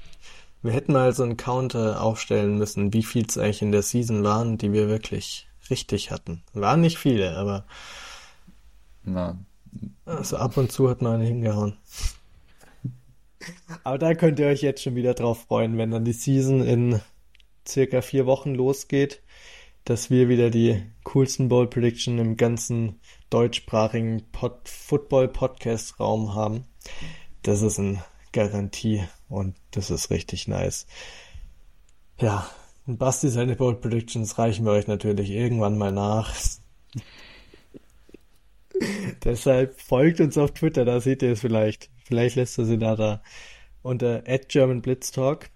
Wir hätten mal so einen Counter aufstellen müssen, wie viel es eigentlich in der Season waren, die wir wirklich richtig hatten. Waren nicht viele, aber Na, also ab und zu hat man eine hingehauen. Aber da könnt ihr euch jetzt schon wieder drauf freuen, wenn dann die Season in circa vier Wochen losgeht, dass wir wieder die coolsten Bowl Prediction im ganzen deutschsprachigen Pod Football Podcast Raum haben. Das ist eine Garantie und das ist richtig nice. Ja, Basti seine Bold Predictions reichen wir euch natürlich irgendwann mal nach. Deshalb folgt uns auf Twitter, da seht ihr es vielleicht. Vielleicht lässt er sie da da unter @germanblitztalk.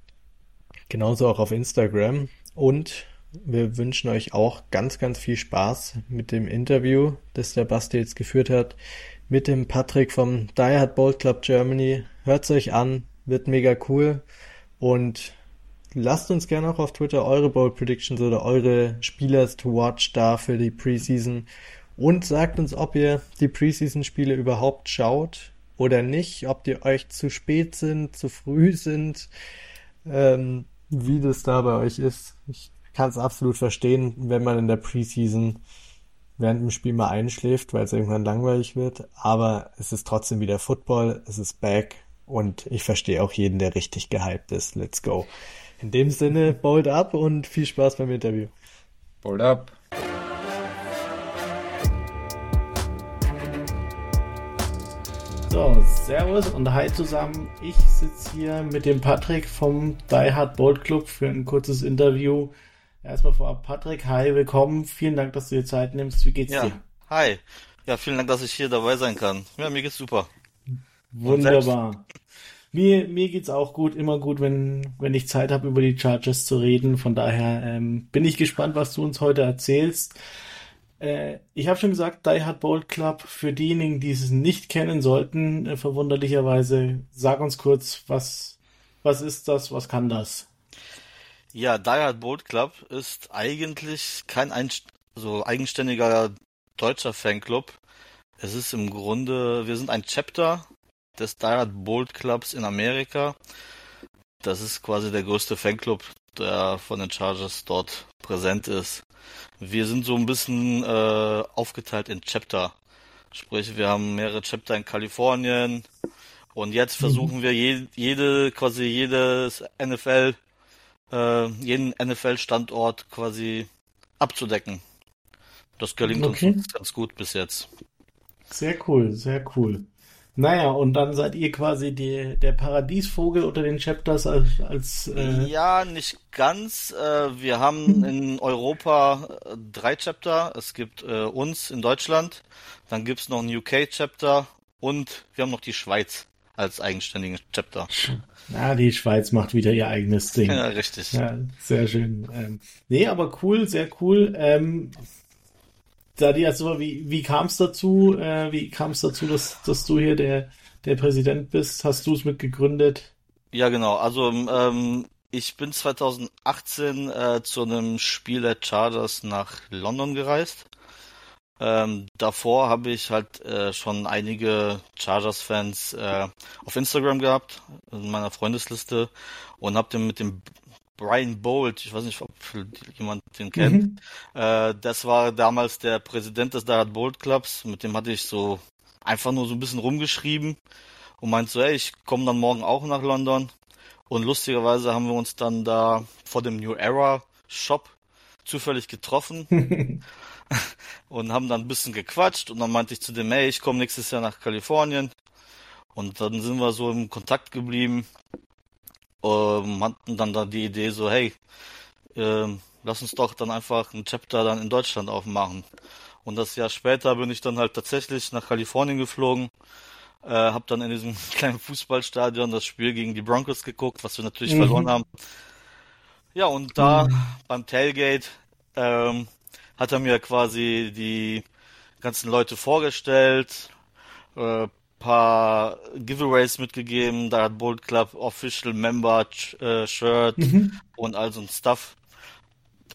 Genauso auch auf Instagram. Und wir wünschen euch auch ganz, ganz viel Spaß mit dem Interview, das der Basti jetzt geführt hat, mit dem Patrick vom Die Hard Bold Club Germany. Hört's euch an, wird mega cool. Und lasst uns gerne auch auf Twitter eure Bold Predictions oder eure Spielers to watch da für die Preseason und sagt uns, ob ihr die Preseason-Spiele überhaupt schaut oder nicht, ob die euch zu spät sind, zu früh sind, ähm, wie das da bei euch ist. Ich kann es absolut verstehen, wenn man in der Preseason während dem Spiel mal einschläft, weil es irgendwann langweilig wird. Aber es ist trotzdem wieder Football, es ist back und ich verstehe auch jeden, der richtig gehypt ist. Let's go. In dem Sinne, bold up und viel Spaß beim Interview. Bold up. So, Servus und Hi zusammen. Ich sitze hier mit dem Patrick vom Die Hard Bold Club für ein kurzes Interview. Erstmal vorab, Patrick, hi, willkommen. Vielen Dank, dass du dir Zeit nimmst. Wie geht's ja, dir? Hi. Ja, vielen Dank, dass ich hier dabei sein kann. Ja, mir geht's super. Wunderbar. Mir, mir geht's auch gut, immer gut, wenn, wenn ich Zeit habe, über die Chargers zu reden. Von daher ähm, bin ich gespannt, was du uns heute erzählst. Äh, ich habe schon gesagt, Die Hard Bold Club, für diejenigen, die es nicht kennen sollten, äh, verwunderlicherweise, sag uns kurz, was, was ist das, was kann das? Ja, Die Hard Bold Club ist eigentlich kein Einst so eigenständiger deutscher Fanclub. Es ist im Grunde, wir sind ein Chapter des Die Hard Bold Clubs in Amerika. Das ist quasi der größte Fanclub, der von den Chargers dort präsent ist. Wir sind so ein bisschen äh, aufgeteilt in Chapter. Sprich, wir haben mehrere Chapter in Kalifornien und jetzt versuchen wir je, jede, quasi jedes NFL, äh, jeden NFL-Standort quasi abzudecken. Das gelingt Okay. uns ganz gut bis jetzt. Sehr cool, sehr cool. Naja, und dann seid ihr quasi die, der Paradiesvogel unter den Chapters als, als äh, Ja, nicht ganz. Äh, wir haben in Europa äh, drei Chapter. Es gibt äh, uns in Deutschland, dann gibt's noch ein UK-Chapter und wir haben noch die Schweiz als eigenständigen Chapter. na, die Schweiz macht wieder ihr eigenes Ding. Ja, richtig. Ja, sehr schön. Ähm, nee, aber cool, sehr cool. Ähm, Sadi, also wie, wie kam es dazu? Äh, wie kam es dazu, dass, dass du hier der, der Präsident bist? Hast du es mitgegründet? Ja, genau. Also ähm, ich bin 2018 äh, zu einem Spiel der Chargers nach London gereist. Ähm, davor habe ich halt äh, schon einige Chargers-Fans äh, auf Instagram gehabt, in meiner Freundesliste, und habe den mit dem Brian Bolt, ich weiß nicht, ob jemand den kennt, äh, das war damals der Präsident des Dallas Bolt Clubs, mit dem hatte ich so einfach nur so ein bisschen rumgeschrieben und meint so, hey, ich komme dann morgen auch nach London. Und lustigerweise haben wir uns dann da vor dem New Era Shop zufällig getroffen und haben dann ein bisschen gequatscht und dann meinte ich zu dem, hey, ich komme nächstes Jahr nach Kalifornien. Und dann sind wir so im Kontakt geblieben, ähm, hatten dann da die Idee so, hey, ähm, lass uns doch dann einfach ein Chapter dann in Deutschland aufmachen. Und das Jahr später bin ich dann halt tatsächlich nach Kalifornien geflogen, äh, habe dann in diesem kleinen Fußballstadion das Spiel gegen die Broncos geguckt, was wir natürlich Mhm. verloren haben. Ja, und da beim Tailgate ähm, hat er mir quasi die ganzen Leute vorgestellt, äh, paar Giveaways mitgegeben, da hat Bold Club Official Member äh, Shirt und all so ein Stuff.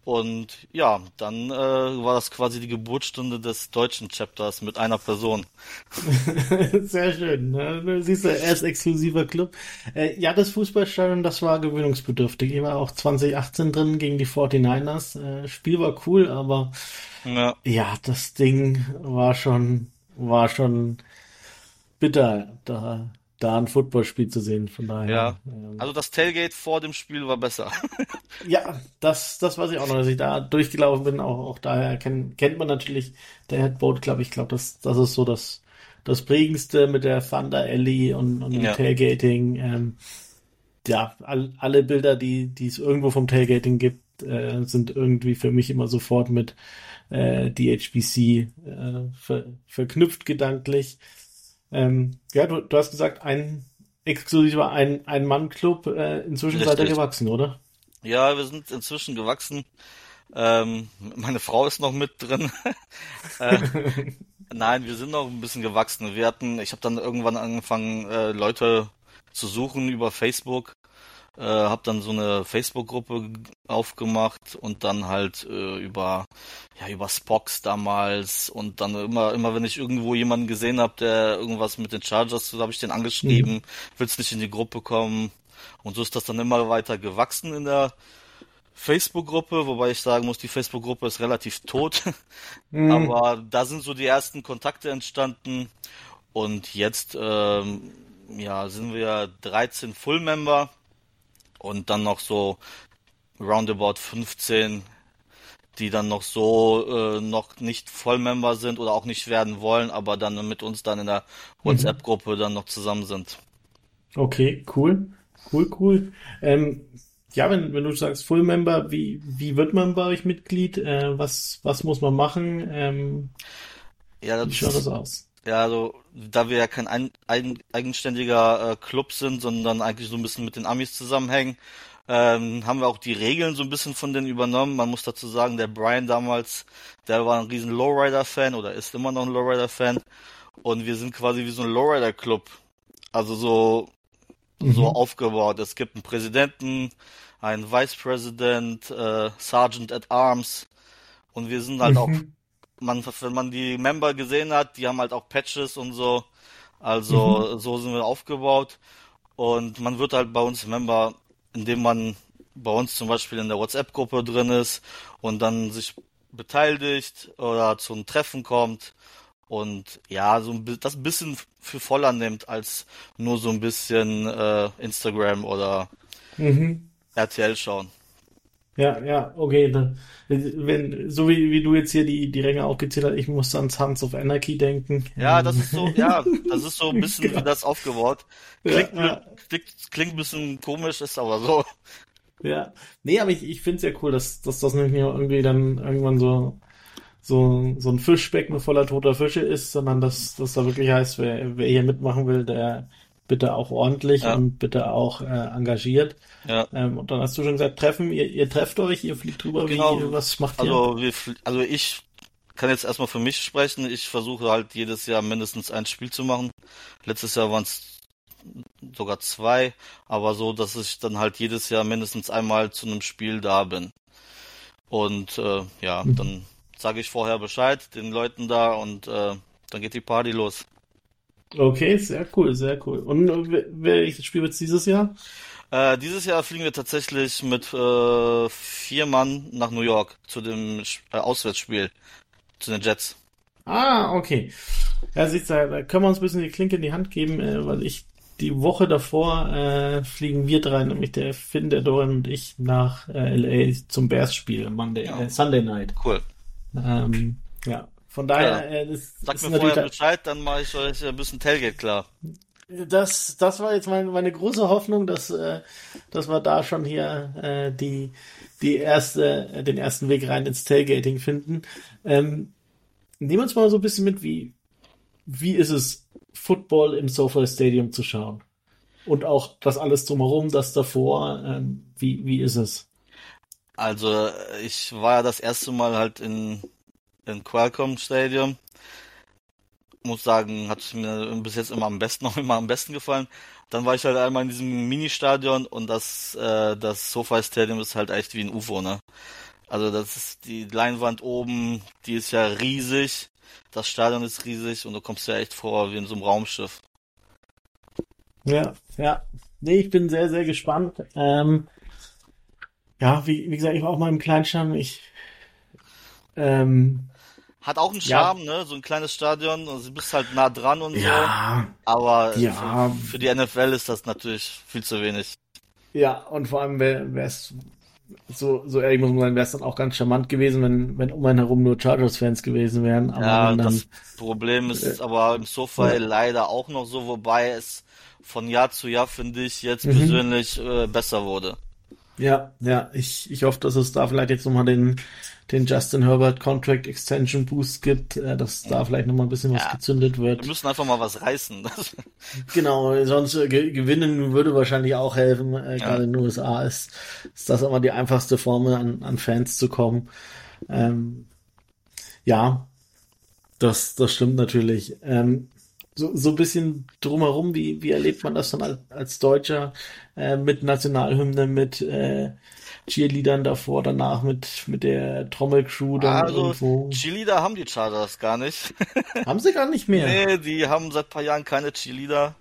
Und ja, dann äh, war das quasi die Geburtsstunde des deutschen Chapters mit einer Person. Sehr schön. Ne? Siehst du, er ist exklusiver Club. Äh, ja, das Fußballstadion, das war gewöhnungsbedürftig. Ich war auch 2018 drin gegen die 49ers. Äh, Spiel war cool, aber ja. ja, das Ding war schon, war schon bitter. Da da ein Footballspiel zu sehen. Von daher. Ja. Ähm, also das Tailgate vor dem Spiel war besser. ja, das, das weiß ich auch noch, dass ich da durchgelaufen bin. Auch, auch daher kennt, kennt man natürlich der Headboat Club. Ich glaube, das, das ist so das, das prägendste mit der Thunder Alley und, und ja. Tailgating. Ähm, ja, all, alle Bilder, die, die es irgendwo vom Tailgating gibt, äh, sind irgendwie für mich immer sofort mit äh, DHBC äh, ver, verknüpft gedanklich. Ähm, ja, du, du hast gesagt, ein exklusiver ein, ein Mann-Club. Äh, inzwischen Richtig. seid ihr gewachsen, oder? Ja, wir sind inzwischen gewachsen. Ähm, meine Frau ist noch mit drin. äh, nein, wir sind noch ein bisschen gewachsen. Wir hatten, ich habe dann irgendwann angefangen, äh, Leute zu suchen über Facebook äh, habe dann so eine Facebook-Gruppe aufgemacht und dann halt äh, über ja über Spox damals und dann immer immer wenn ich irgendwo jemanden gesehen habe, der irgendwas mit den Chargers, so habe ich den angeschrieben, mhm. willst nicht in die Gruppe kommen und so ist das dann immer weiter gewachsen in der Facebook-Gruppe, wobei ich sagen muss, die Facebook-Gruppe ist relativ tot. Mhm. Aber da sind so die ersten Kontakte entstanden. Und jetzt ähm, ja, sind wir 13 Full-Member und dann noch so roundabout 15, die dann noch so äh, noch nicht Vollmember sind oder auch nicht werden wollen, aber dann mit uns dann in der WhatsApp-Gruppe dann noch zusammen sind. Okay, cool, cool, cool. Ähm, ja, wenn, wenn du sagst Full Member, wie, wie wird man bei euch Mitglied? Äh, was, was muss man machen? Ähm, ja, das, wie schaut das aus? Ja, also da wir ja kein ein, ein, eigenständiger äh, Club sind, sondern eigentlich so ein bisschen mit den Amis zusammenhängen, ähm, haben wir auch die Regeln so ein bisschen von denen übernommen. Man muss dazu sagen, der Brian damals, der war ein riesen Lowrider-Fan oder ist immer noch ein Lowrider-Fan. Und wir sind quasi wie so ein Lowrider-Club. Also so, mhm. so aufgebaut. Es gibt einen Präsidenten, einen Vice President, äh, Sergeant at Arms. Und wir sind halt mhm. auch man, wenn man die Member gesehen hat, die haben halt auch Patches und so. Also mhm. so sind wir aufgebaut. Und man wird halt bei uns Member, indem man bei uns zum Beispiel in der WhatsApp-Gruppe drin ist und dann sich beteiligt oder zu einem Treffen kommt und ja, so ein, das ein bisschen für voller nimmt als nur so ein bisschen äh, Instagram oder mhm. RTL schauen. Ja, ja, okay. Dann, wenn, so wie, wie du jetzt hier die, die Ränge aufgezählt hast, ich muss an Sons of Anarchy denken. Ja, das ist so, ja, das ist so ein bisschen wie das aufgebaut. Klingt, ja, ja. Klingt, klingt ein bisschen komisch, ist aber so. Ja. Nee, aber ich, ich finde es ja cool, dass, dass das nicht mehr irgendwie dann irgendwann so, so, so ein Fischbecken voller toter Fische ist, sondern dass, dass da wirklich heißt, wer, wer hier mitmachen will, der, bitte auch ordentlich ja. und bitte auch äh, engagiert. Ja. Ähm, und dann hast du schon gesagt, treffen, ihr, ihr trefft euch, ihr fliegt drüber, genau. wie, was macht also, ihr? Wir, also ich kann jetzt erstmal für mich sprechen. Ich versuche halt jedes Jahr mindestens ein Spiel zu machen. Letztes Jahr waren es sogar zwei, aber so, dass ich dann halt jedes Jahr mindestens einmal zu einem Spiel da bin. Und äh, ja, mhm. dann sage ich vorher Bescheid den Leuten da und äh, dann geht die Party los. Okay, sehr cool, sehr cool. Und welches Spiel wird es dieses Jahr? Äh, dieses Jahr fliegen wir tatsächlich mit äh, vier Mann nach New York zu dem äh, Auswärtsspiel, zu den Jets. Ah, okay. Ja, siehst du, da können wir uns ein bisschen die Klinke in die Hand geben, äh, weil ich die Woche davor äh, fliegen wir drei, nämlich der Finn, der Doran und ich, nach äh, LA zum Bears-Spiel, Monday, ja. äh, Sunday Night. Cool. Ähm, ja, von daher, ja. äh, das Sag ist mir vorher Bescheid, dann mache ich euch ein bisschen Tailgate klar. Das, das war jetzt meine, meine große Hoffnung, dass, äh, dass wir da schon hier äh, die, die erste, äh, den ersten Weg rein ins Tailgating finden. Ähm, nehmen wir uns mal so ein bisschen mit, wie, wie ist es, Football im SoFi Stadium zu schauen? Und auch das alles drumherum, das davor, ähm, wie, wie ist es? Also, ich war ja das erste Mal halt in im Qualcomm Stadium. Muss sagen, hat mir bis jetzt immer am besten, noch immer am besten gefallen. Dann war ich halt einmal in diesem Mini-Stadion und das, äh, das SoFi Stadium ist halt echt wie ein UFO, ne? Also das ist die Leinwand oben, die ist ja riesig. Das Stadion ist riesig und du kommst ja echt vor wie in so einem Raumschiff. Ja, ja. Nee, ich bin sehr, sehr gespannt. Ähm, ja, wie, wie gesagt, ich war auch mal im Kleinstadion. Ich ähm, hat auch einen Charme, ja. ne? So ein kleines Stadion, also du bist halt nah dran und ja, so. Aber ja. für, für, die NFL ist das natürlich viel zu wenig. Ja, und vor allem wäre es so, so ehrlich muss man sagen, wäre es dann auch ganz charmant gewesen, wenn, wenn um einen herum nur Chargers-Fans gewesen wären. Aber ja, dann, das Problem ist äh, aber im Sofa ja. leider auch noch so, wobei es von Jahr zu Jahr, finde ich, jetzt mhm. persönlich äh, besser wurde. Ja, ja, ich, ich hoffe, dass es da vielleicht jetzt nochmal den, den Justin Herbert Contract Extension Boost gibt, äh, dass da vielleicht nochmal ein bisschen was ja, gezündet wird. Wir müssen einfach mal was reißen. genau, sonst äh, gewinnen würde wahrscheinlich auch helfen. Äh, ja. Gerade in den USA ist, ist das immer die einfachste Form, an, an Fans zu kommen. Ähm, ja, das, das stimmt natürlich. Ähm, so, so ein bisschen drumherum, wie, wie erlebt man das dann als, als Deutscher äh, mit Nationalhymne, mit äh, Cheerleadern davor, danach mit, mit der Trommelcrew dann also, irgendwo. Cheerleader haben die Chargers gar nicht. haben sie gar nicht mehr? Nee, die haben seit paar Jahren keine Cheerleader.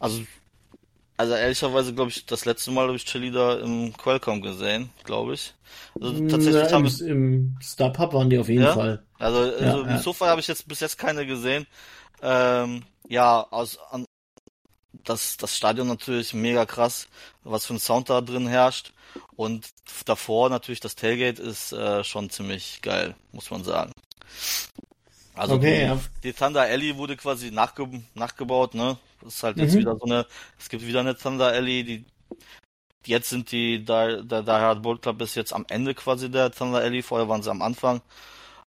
Also, also ehrlicherweise glaube ich, das letzte Mal habe ich Cheerleader im Qualcomm gesehen, glaube ich. Also tatsächlich Na, im, haben im Star Pub waren die auf jeden ja? Fall. Also, also ja, im ja. Sofa habe ich jetzt bis jetzt keine gesehen. Ähm, ja, aus an, das, das Stadion natürlich mega krass, was für ein Sound da drin herrscht. Und davor natürlich das Tailgate ist äh, schon ziemlich geil, muss man sagen. Also okay, die, ja. die Thunder Alley wurde quasi nachge nachgebaut, ne? Das ist halt jetzt mhm. wieder so eine, es gibt wieder eine Thunder Alley, die jetzt sind die, der, der Die Hard Bolt Club ist jetzt am Ende quasi der Thunder Alley, vorher waren sie am Anfang.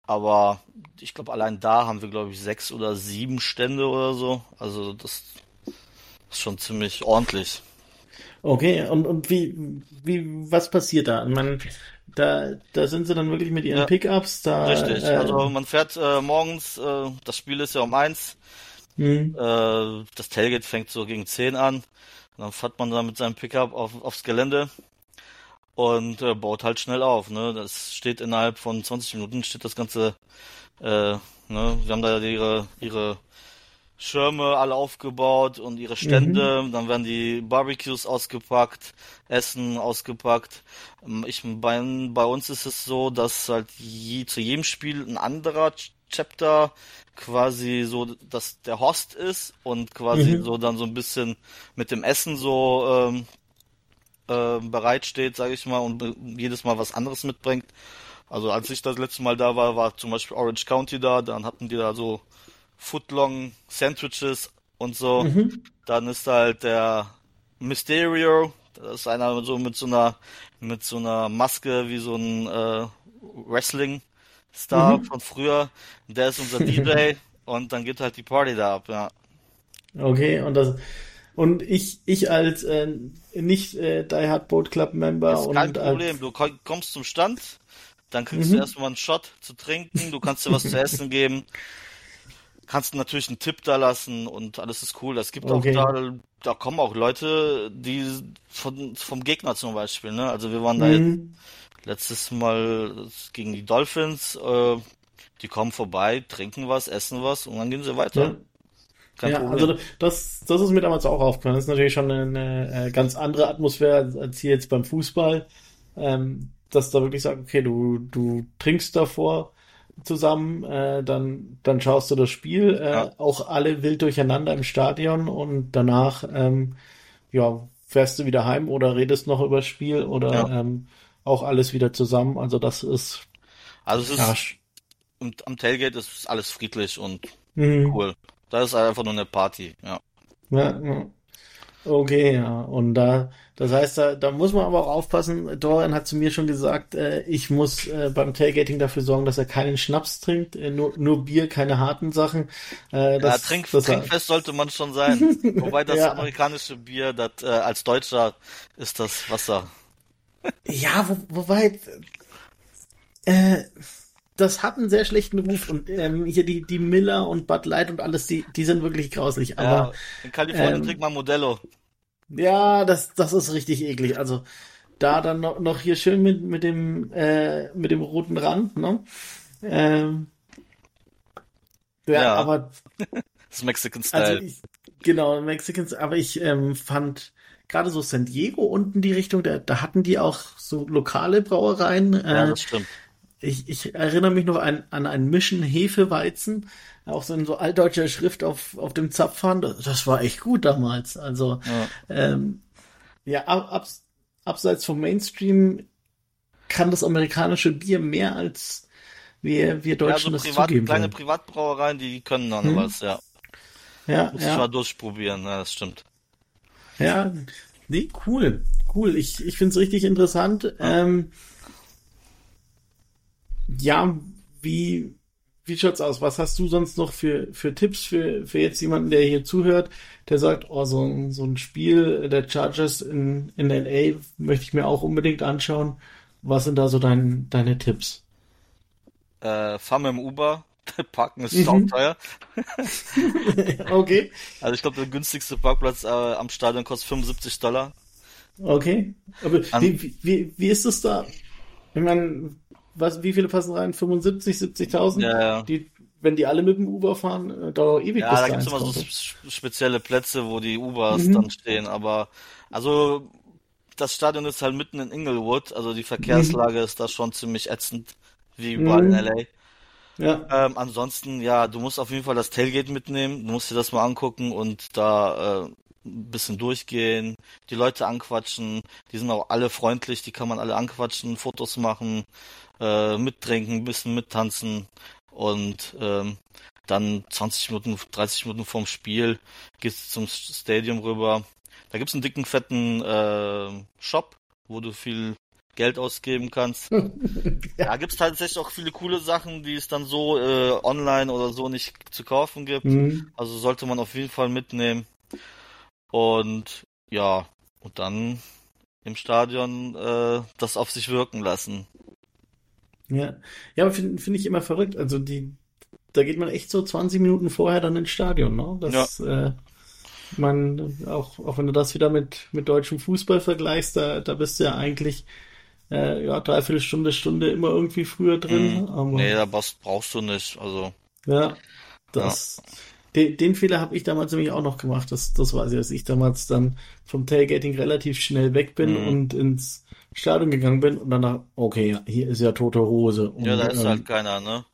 Aber ich glaube, allein da haben wir, glaube ich, sechs oder sieben Stände oder so. Also das ist schon ziemlich ordentlich. Okay, und, und wie, wie, was passiert da? Man, da, da sind sie dann wirklich mit ihren ja, Pickups da. Richtig, äh, also man fährt äh, morgens, äh, das Spiel ist ja um eins. Mhm. Äh, das Tailgate fängt so gegen zehn an. Dann fährt man dann mit seinem Pickup auf, aufs Gelände und äh, baut halt schnell auf. Ne? Das steht innerhalb von 20 Minuten steht das ganze. Äh, ne? Wir haben da ihre ihre Schirme alle aufgebaut und ihre Stände. Mhm. Dann werden die Barbecues ausgepackt, Essen ausgepackt. Ähm, ich bei, bei uns ist es so, dass halt je, zu jedem Spiel ein anderer Chapter quasi so, dass der Host ist und quasi mhm. so dann so ein bisschen mit dem Essen so ähm, äh, bereitsteht, sage ich mal, und jedes Mal was anderes mitbringt. Also als ich das letzte Mal da war, war zum Beispiel Orange County da, dann hatten die da so Footlong Sandwiches und so. Mhm. Dann ist halt der Mysterio, das ist einer so mit so einer mit so einer Maske wie so ein äh, Wrestling Star mhm. von früher. Der ist unser DJ und dann geht halt die Party da ab, ja. Okay, und das und ich, ich als äh, nicht äh, Die Hard Boat Club Member. Das ist kein Problem. Als... Du kommst zum Stand, dann kriegst mhm. du erstmal einen Shot zu trinken, du kannst dir was zu essen geben, kannst natürlich einen Tipp da lassen und alles ist cool. Es gibt okay. auch da, da kommen auch Leute, die von, vom Gegner zum Beispiel, ne? Also wir waren da mhm. jetzt letztes Mal gegen die Dolphins, äh, die kommen vorbei, trinken was, essen was und dann gehen sie weiter. Ja. Ja, Problem. also das, das ist mir damals auch aufgefallen. Das ist natürlich schon eine, äh, ganz andere Atmosphäre als hier jetzt beim Fußball. Ähm, dass da wirklich sagt, okay, du, du trinkst davor zusammen, äh, dann, dann schaust du das Spiel, äh, ja. auch alle wild durcheinander im Stadion und danach ähm, ja, fährst du wieder heim oder redest noch über das Spiel oder ja. ähm, auch alles wieder zusammen. Also das ist. Also es ist und am Tailgate ist alles friedlich und mhm. cool. Da ist einfach nur eine Party, ja. Ja, ja. Okay, ja. Und da, das heißt, da, da muss man aber auch aufpassen. Dorian hat zu mir schon gesagt, äh, ich muss äh, beim Tailgating dafür sorgen, dass er keinen Schnaps trinkt, äh, nur, nur Bier, keine harten Sachen. Äh, das, ja, trink, das trinkfest sollte man schon sein. Wobei das ja. amerikanische Bier, das äh, als Deutscher ist das Wasser. ja, wo, wobei äh, das hat einen sehr schlechten Ruf und ähm, hier die, die Miller und Bud Light und alles, die, die sind wirklich grauslich. Aber ja, in Kalifornien ähm, trinkt man Modello. Ja, das, das ist richtig eklig. Also da dann noch, noch hier schön mit, mit dem, äh, mit dem roten Rand, ne? Ähm, ja, Ja. aber Das Mexican Style. also ich, genau, Mexicans, aber ich ähm, fand gerade so San Diego unten die Richtung, da, da hatten die auch so lokale Brauereien. ja, Äh, das stimmt. Ich, ich erinnere mich noch an, an ein Mischen Hefeweizen, auch so in so altdeutscher Schrift auf, auf dem Zapfhahn. Das war echt gut damals. Also Ja. ähm, ja, ab, abs, abseits vom Mainstream kann das amerikanische Bier mehr als wir, wir Ja, Deutschen so das privat, zugeben kleine. Privatbrauereien, die können dann Hm. was, ja. Ja, Muss ich ja. mal durchprobieren, ja, das stimmt. Ja, nee, cool. Cool. Ich, ich finde es richtig interessant. Ähm, ja, wie, wie schaut's aus? Was hast du sonst noch für, für Tipps für, für jetzt jemanden, der hier zuhört, der sagt, oh, so, ein- so ein Spiel der Chargers in, in LA möchte ich mir auch unbedingt anschauen. Was sind da so dein, deine Tipps? Äh, fahr mit dem Uber, parken ist Mhm. sauteuer. okay, Also ich glaube, der günstigste Parkplatz äh, am Stadion kostet 75 Dollar. okay. Aber An- wie, wie, wie ist es da? Ich meine, was, wie viele passen rein? 75, 70.000? Ja, ja. Die, wenn die alle mit dem Uber fahren, äh, dauert ewig, Ja, bis da gibt's eins immer so spezielle Plätze, wo die Ubers Mhm. dann stehen. Aber also das Stadion ist halt mitten in Inglewood, also die Verkehrslage ist da schon ziemlich ätzend, wie überall Mhm. in LA. Ja, Ähm, ansonsten, ja, du musst auf jeden Fall das Tailgate mitnehmen, du musst dir das mal angucken und da äh, ein bisschen durchgehen, die Leute anquatschen, die sind auch alle freundlich, die kann man alle anquatschen, Fotos machen, äh, mittrinken, ein bisschen mittanzen und ähm, dann 20 Minuten, 30 Minuten vorm Spiel gehst du zum Stadium rüber. Da gibt's einen dicken, fetten äh, Shop, wo du viel Geld ausgeben kannst. Ja, gibt's tatsächlich auch viele coole Sachen, die es dann so äh, online oder so nicht zu kaufen gibt. Mhm. Also sollte man auf jeden Fall mitnehmen. Und ja, und dann im Stadion äh, das auf sich wirken lassen. Ja. Ja, aber finde find ich immer verrückt. Also die, da geht man echt so 20 Minuten vorher dann ins Stadion, ne? Das, äh, man, auch, auch wenn du das wieder mit, mit deutschem Fußball vergleichst, da, da bist du ja eigentlich, äh, ja, dreiviertel Stunde, Stunde immer irgendwie früher drin. Mhm. Aber, Nee, da brauchst, brauchst du nicht. Also, Ja, das, Den, den Fehler habe ich damals nämlich auch noch gemacht. Das, das weiß ich, dass ich damals dann vom Tailgating relativ schnell weg bin Mhm. und ins Stadion gegangen bin und danach, okay, hier ist ja tote Hose. Und, ja, da ist ähm, halt keiner, ne?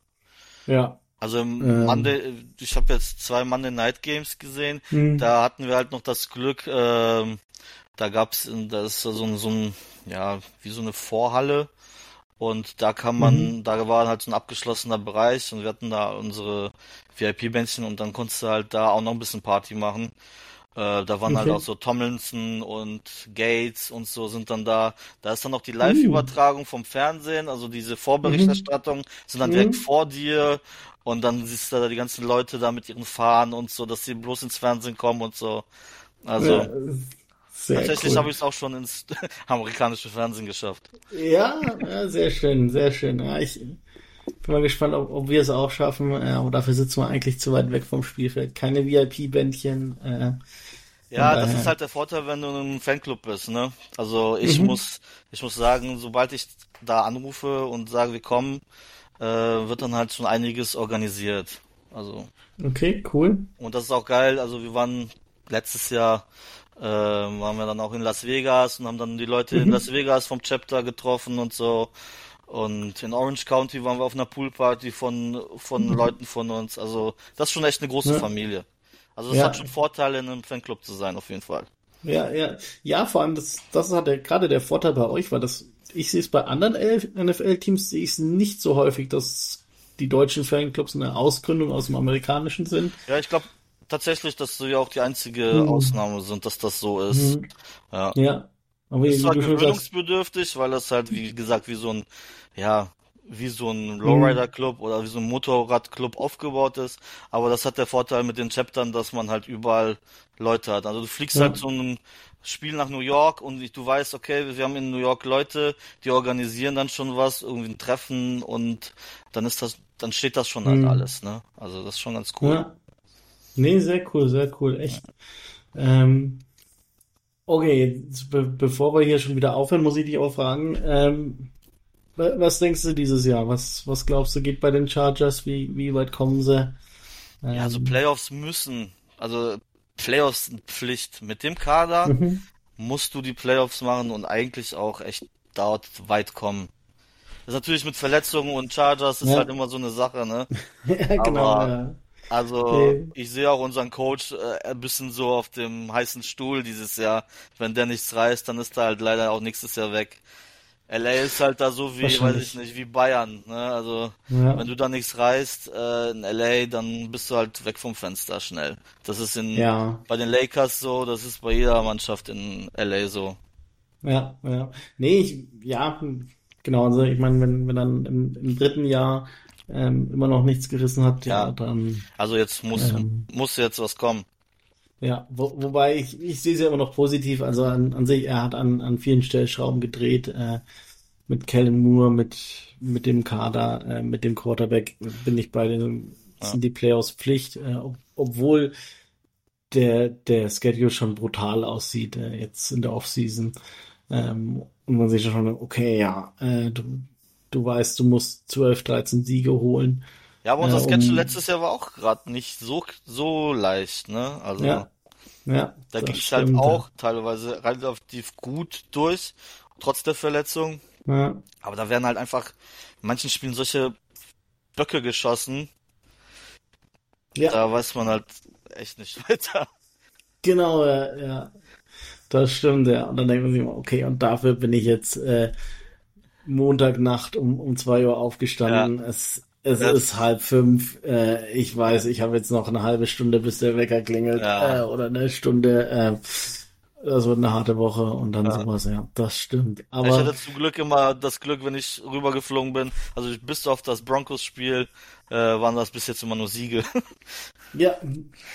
ja. Also im Ähm. Monday, ich habe jetzt zwei Monday Night Games gesehen. Hm. Da hatten wir halt noch das Glück, ähm, da gab's, das ist so ein, so ein, ja, wie so eine Vorhalle. Und da kann man, Mhm. da war halt so ein abgeschlossener Bereich und wir hatten da unsere VIP-Bändchen und dann konntest du halt da auch noch ein bisschen Party machen. Äh, da waren halt Okay. auch so Tomlinson und Gates und so sind dann da. Da ist dann noch die Live-Übertragung vom Fernsehen, also diese Vorberichterstattung sind dann direkt Mhm. vor dir und dann siehst du da die ganzen Leute da mit ihren Fahnen und so, dass sie bloß ins Fernsehen kommen und so. Also Ja, sehr tatsächlich cool. habe ich es auch schon ins amerikanische Fernsehen geschafft. Ja, ja, sehr schön, sehr schön. Ja, ich bin mal gespannt, ob, ob wir es auch schaffen. Äh, aber dafür sitzen wir eigentlich zu weit weg vom Spielfeld. Keine VIP-Bändchen. Äh, Ja, das ist halt der Vorteil, wenn du in einem Fanclub bist, ne? Also ich Mhm. muss, ich muss sagen, sobald ich da anrufe und sage, wir kommen, äh, wird dann halt schon einiges organisiert. Also okay, cool. und das ist auch geil. Also wir waren letztes Jahr äh, waren wir dann auch in Las Vegas und haben dann die Leute in Mhm. Las Vegas vom Chapter getroffen und so. Und in Orange County waren wir auf einer Poolparty von von Leuten von uns. Also das ist schon echt eine große Mhm. Ja. Familie. Also es Ja. hat schon Vorteile, in einem Fanclub zu sein, auf jeden Fall. Ja, ja, ja, vor allem das, das hat ja gerade der Vorteil bei euch, weil das, ich sehe es bei anderen NFL-Teams, sehe ich es nicht so häufig, dass die deutschen Fanclubs eine Ausgründung aus dem Amerikanischen sind. Ja, ich glaube tatsächlich, dass wir auch die einzige Mhm. Ausnahme sind, dass das so ist. Mhm. Ja. Ja, aber Ist zwar gewöhnungsbedürftig, weil das halt, wie gesagt, wie so ein, ja, wie so ein Lowrider-Club oder wie so ein Motorrad-Club aufgebaut ist. Aber das hat der Vorteil mit den Chaptern, dass man halt überall Leute hat. Also du fliegst Ja. halt zu einem Spiel nach New York und du weißt, okay, wir haben in New York Leute, die organisieren dann schon was, irgendwie ein Treffen und dann ist das, dann steht das schon halt Mhm. alles, ne? Also das ist schon ganz cool. Ja. Nee, sehr cool, sehr cool, echt. Ähm, Okay, be bevor wir hier schon wieder aufhören, muss ich dich auch fragen, ähm, was denkst du dieses Jahr? Was, was glaubst du geht bei den Chargers? Wie, wie weit kommen sie? Ähm, ja, also ähm, Playoffs müssen, also Playoffs sind Pflicht. Mit dem Kader mhm. musst du die Playoffs machen und eigentlich auch echt dort weit kommen. Das ist natürlich mit Verletzungen und Chargers ist ja. halt immer so eine Sache, ne? ja, genau. Aber, ja. Also nee. ich sehe auch unseren Coach äh, ein bisschen so auf dem heißen Stuhl dieses Jahr. Wenn der nichts reißt, dann ist er halt leider auch nächstes Jahr weg. LA ist halt da so wie, weiß ich nicht, wie Bayern. Ne? Also ja. wenn du da nichts reißt äh, in LA, dann bist du halt weg vom Fenster schnell. Das ist in ja. bei den Lakers so, das ist bei jeder Mannschaft in LA so. Ja, ja. Nee, ich, ja, genau. Also ich meine, wenn, wenn dann im, im dritten Jahr ähm, immer noch nichts gerissen hat, ja, ja dann. Also jetzt muss ähm, muss jetzt was kommen. Ja, wo, wobei ich, ich sehe es ja immer noch positiv. Also an, an sich, er hat an, an vielen Stellschrauben gedreht. Äh, mit Kellen Moore, mit, mit dem Kader, äh, mit dem Quarterback bin ich bei den, ja. sind die Playoffs Pflicht, äh, ob, obwohl der, der Schedule schon brutal aussieht, äh, jetzt in der Offseason. Ähm, und man sieht schon, okay, ja, äh, du, du weißt, du musst 12, 13 Siege holen. Ja, aber unser äh, Schedule um, letztes Jahr war auch gerade nicht so, so leicht, ne? Also. Ja. Ja, da ging es halt auch teilweise relativ gut durch, trotz der Verletzung. Ja. Aber da werden halt einfach in manchen Spielen solche Böcke geschossen. Ja. Da weiß man halt echt nicht weiter. Genau, ja, ja. Das stimmt, ja. Und dann denkt man sich immer, okay, und dafür bin ich jetzt äh, Montagnacht um, um zwei Uhr aufgestanden. Ja. Es, es ja. ist halb fünf. Äh, ich weiß, ich habe jetzt noch eine halbe Stunde, bis der Wecker klingelt. Ja. Äh, oder eine Stunde. Äh, das wird eine harte Woche und dann ja. sowas, ja, das stimmt. Aber ich hatte zum Glück immer das Glück, wenn ich rübergeflogen bin. Also bis auf das Broncos-Spiel äh, waren das bis jetzt immer nur Siege. ja,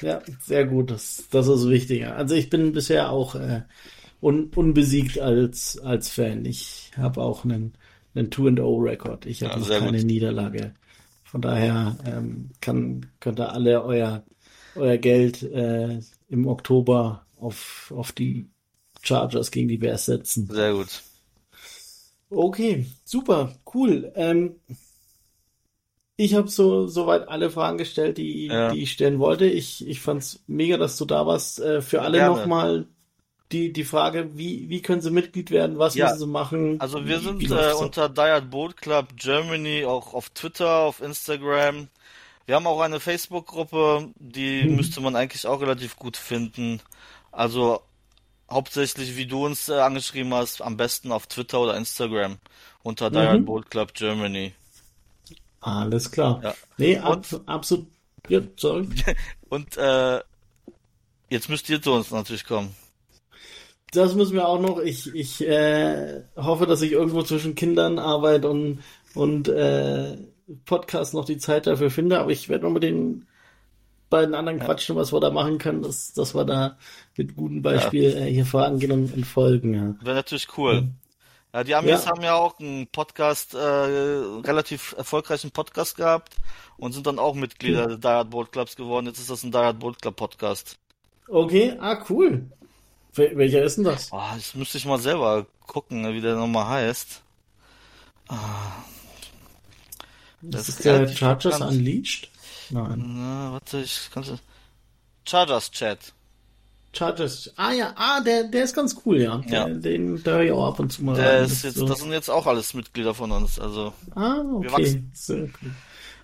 ja, sehr gut. Das, das ist wichtiger. Also ich bin bisher auch äh, un, unbesiegt als als Fan. Ich habe auch einen einen 2-0-Rekord. Ich habe ja, keine gut. Niederlage. Von daher ähm, kann könnt ihr alle euer euer Geld äh, im Oktober auf, auf die Chargers gegen die Bears setzen. Sehr gut. Okay, super, cool. Ähm, ich habe so soweit alle Fragen gestellt, die, ja. die ich stellen wollte. Ich, ich fand's mega, dass du da warst. Äh, für alle nochmal die, die Frage, wie, wie können sie Mitglied werden? Was ja. müssen sie machen? Also wir sind äh, unter Diet Boat Club Germany auch auf Twitter, auf Instagram. Wir haben auch eine Facebook-Gruppe, die hm. müsste man eigentlich auch relativ gut finden. Also hauptsächlich, wie du uns äh, angeschrieben hast, am besten auf Twitter oder Instagram unter mhm. Dial Boat Club Germany. Alles klar. Ja. Nee, ab, und, absolut. Ja, sorry. und äh, jetzt müsst ihr zu uns natürlich kommen. Das müssen wir auch noch. Ich, ich äh, hoffe, dass ich irgendwo zwischen Kindern, Arbeit und, und äh, Podcast noch die Zeit dafür finde, aber ich werde noch mit den beiden anderen ja. quatschen, was wir da machen können, dass, dass wir da mit gutem Beispiel ja. äh, hier vorangehen und, und folgen. Ja. Wäre natürlich cool. Mhm. Ja, die Amis ja. haben ja auch einen Podcast, äh, relativ erfolgreichen Podcast gehabt und sind dann auch Mitglieder mhm. der Diehard Boat Clubs geworden. Jetzt ist das ein Diehard Boat Club Podcast. Okay, ah, cool. Welcher ist denn das? Oh, das müsste ich mal selber gucken, wie der nochmal heißt. Ah. Das, das ist der Chargers Unleashed? Nein. Na, warte, ich kann's. Chargers Chat. Chargers. Ah ja, ah, der, der ist ganz cool, ja. ja. Den, der höre ich auch ab und zu mal. Der ist jetzt, so. Das sind jetzt auch alles Mitglieder von uns, also. Ah, okay. Sehr cool.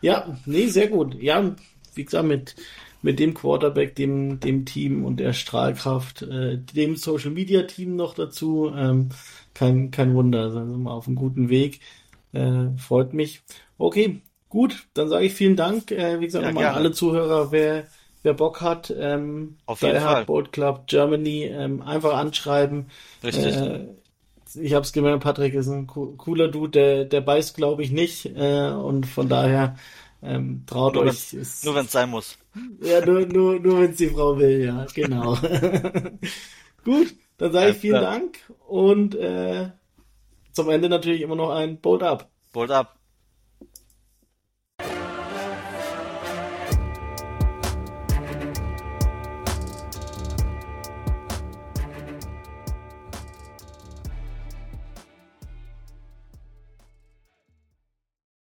Ja, nee, sehr gut. Ja, wie gesagt, mit, mit dem Quarterback, dem, dem Team und der Strahlkraft, äh, dem Social Media Team noch dazu, ähm, kein, kein Wunder, sind wir mal auf einem guten Weg. Äh, freut mich. Okay, Gut, dann sage ich vielen Dank. Äh, wie gesagt, ja, nochmal an alle Zuhörer, wer, wer Bock hat, ähm, Auf jeden Fall. Boat Club Germany, ähm, einfach anschreiben. Richtig. Äh, ich habe es gemerkt, Patrick ist ein cooler Dude, der, der beißt, glaube ich, nicht. Äh, und von daher ähm, traut nur euch. Ist, nur wenn es sein muss. Ja, nur, nur, nur wenn es die Frau will, ja, genau. Gut, dann sage ich vielen Dank und äh, zum Ende natürlich immer noch ein Boat Up. Boat Up.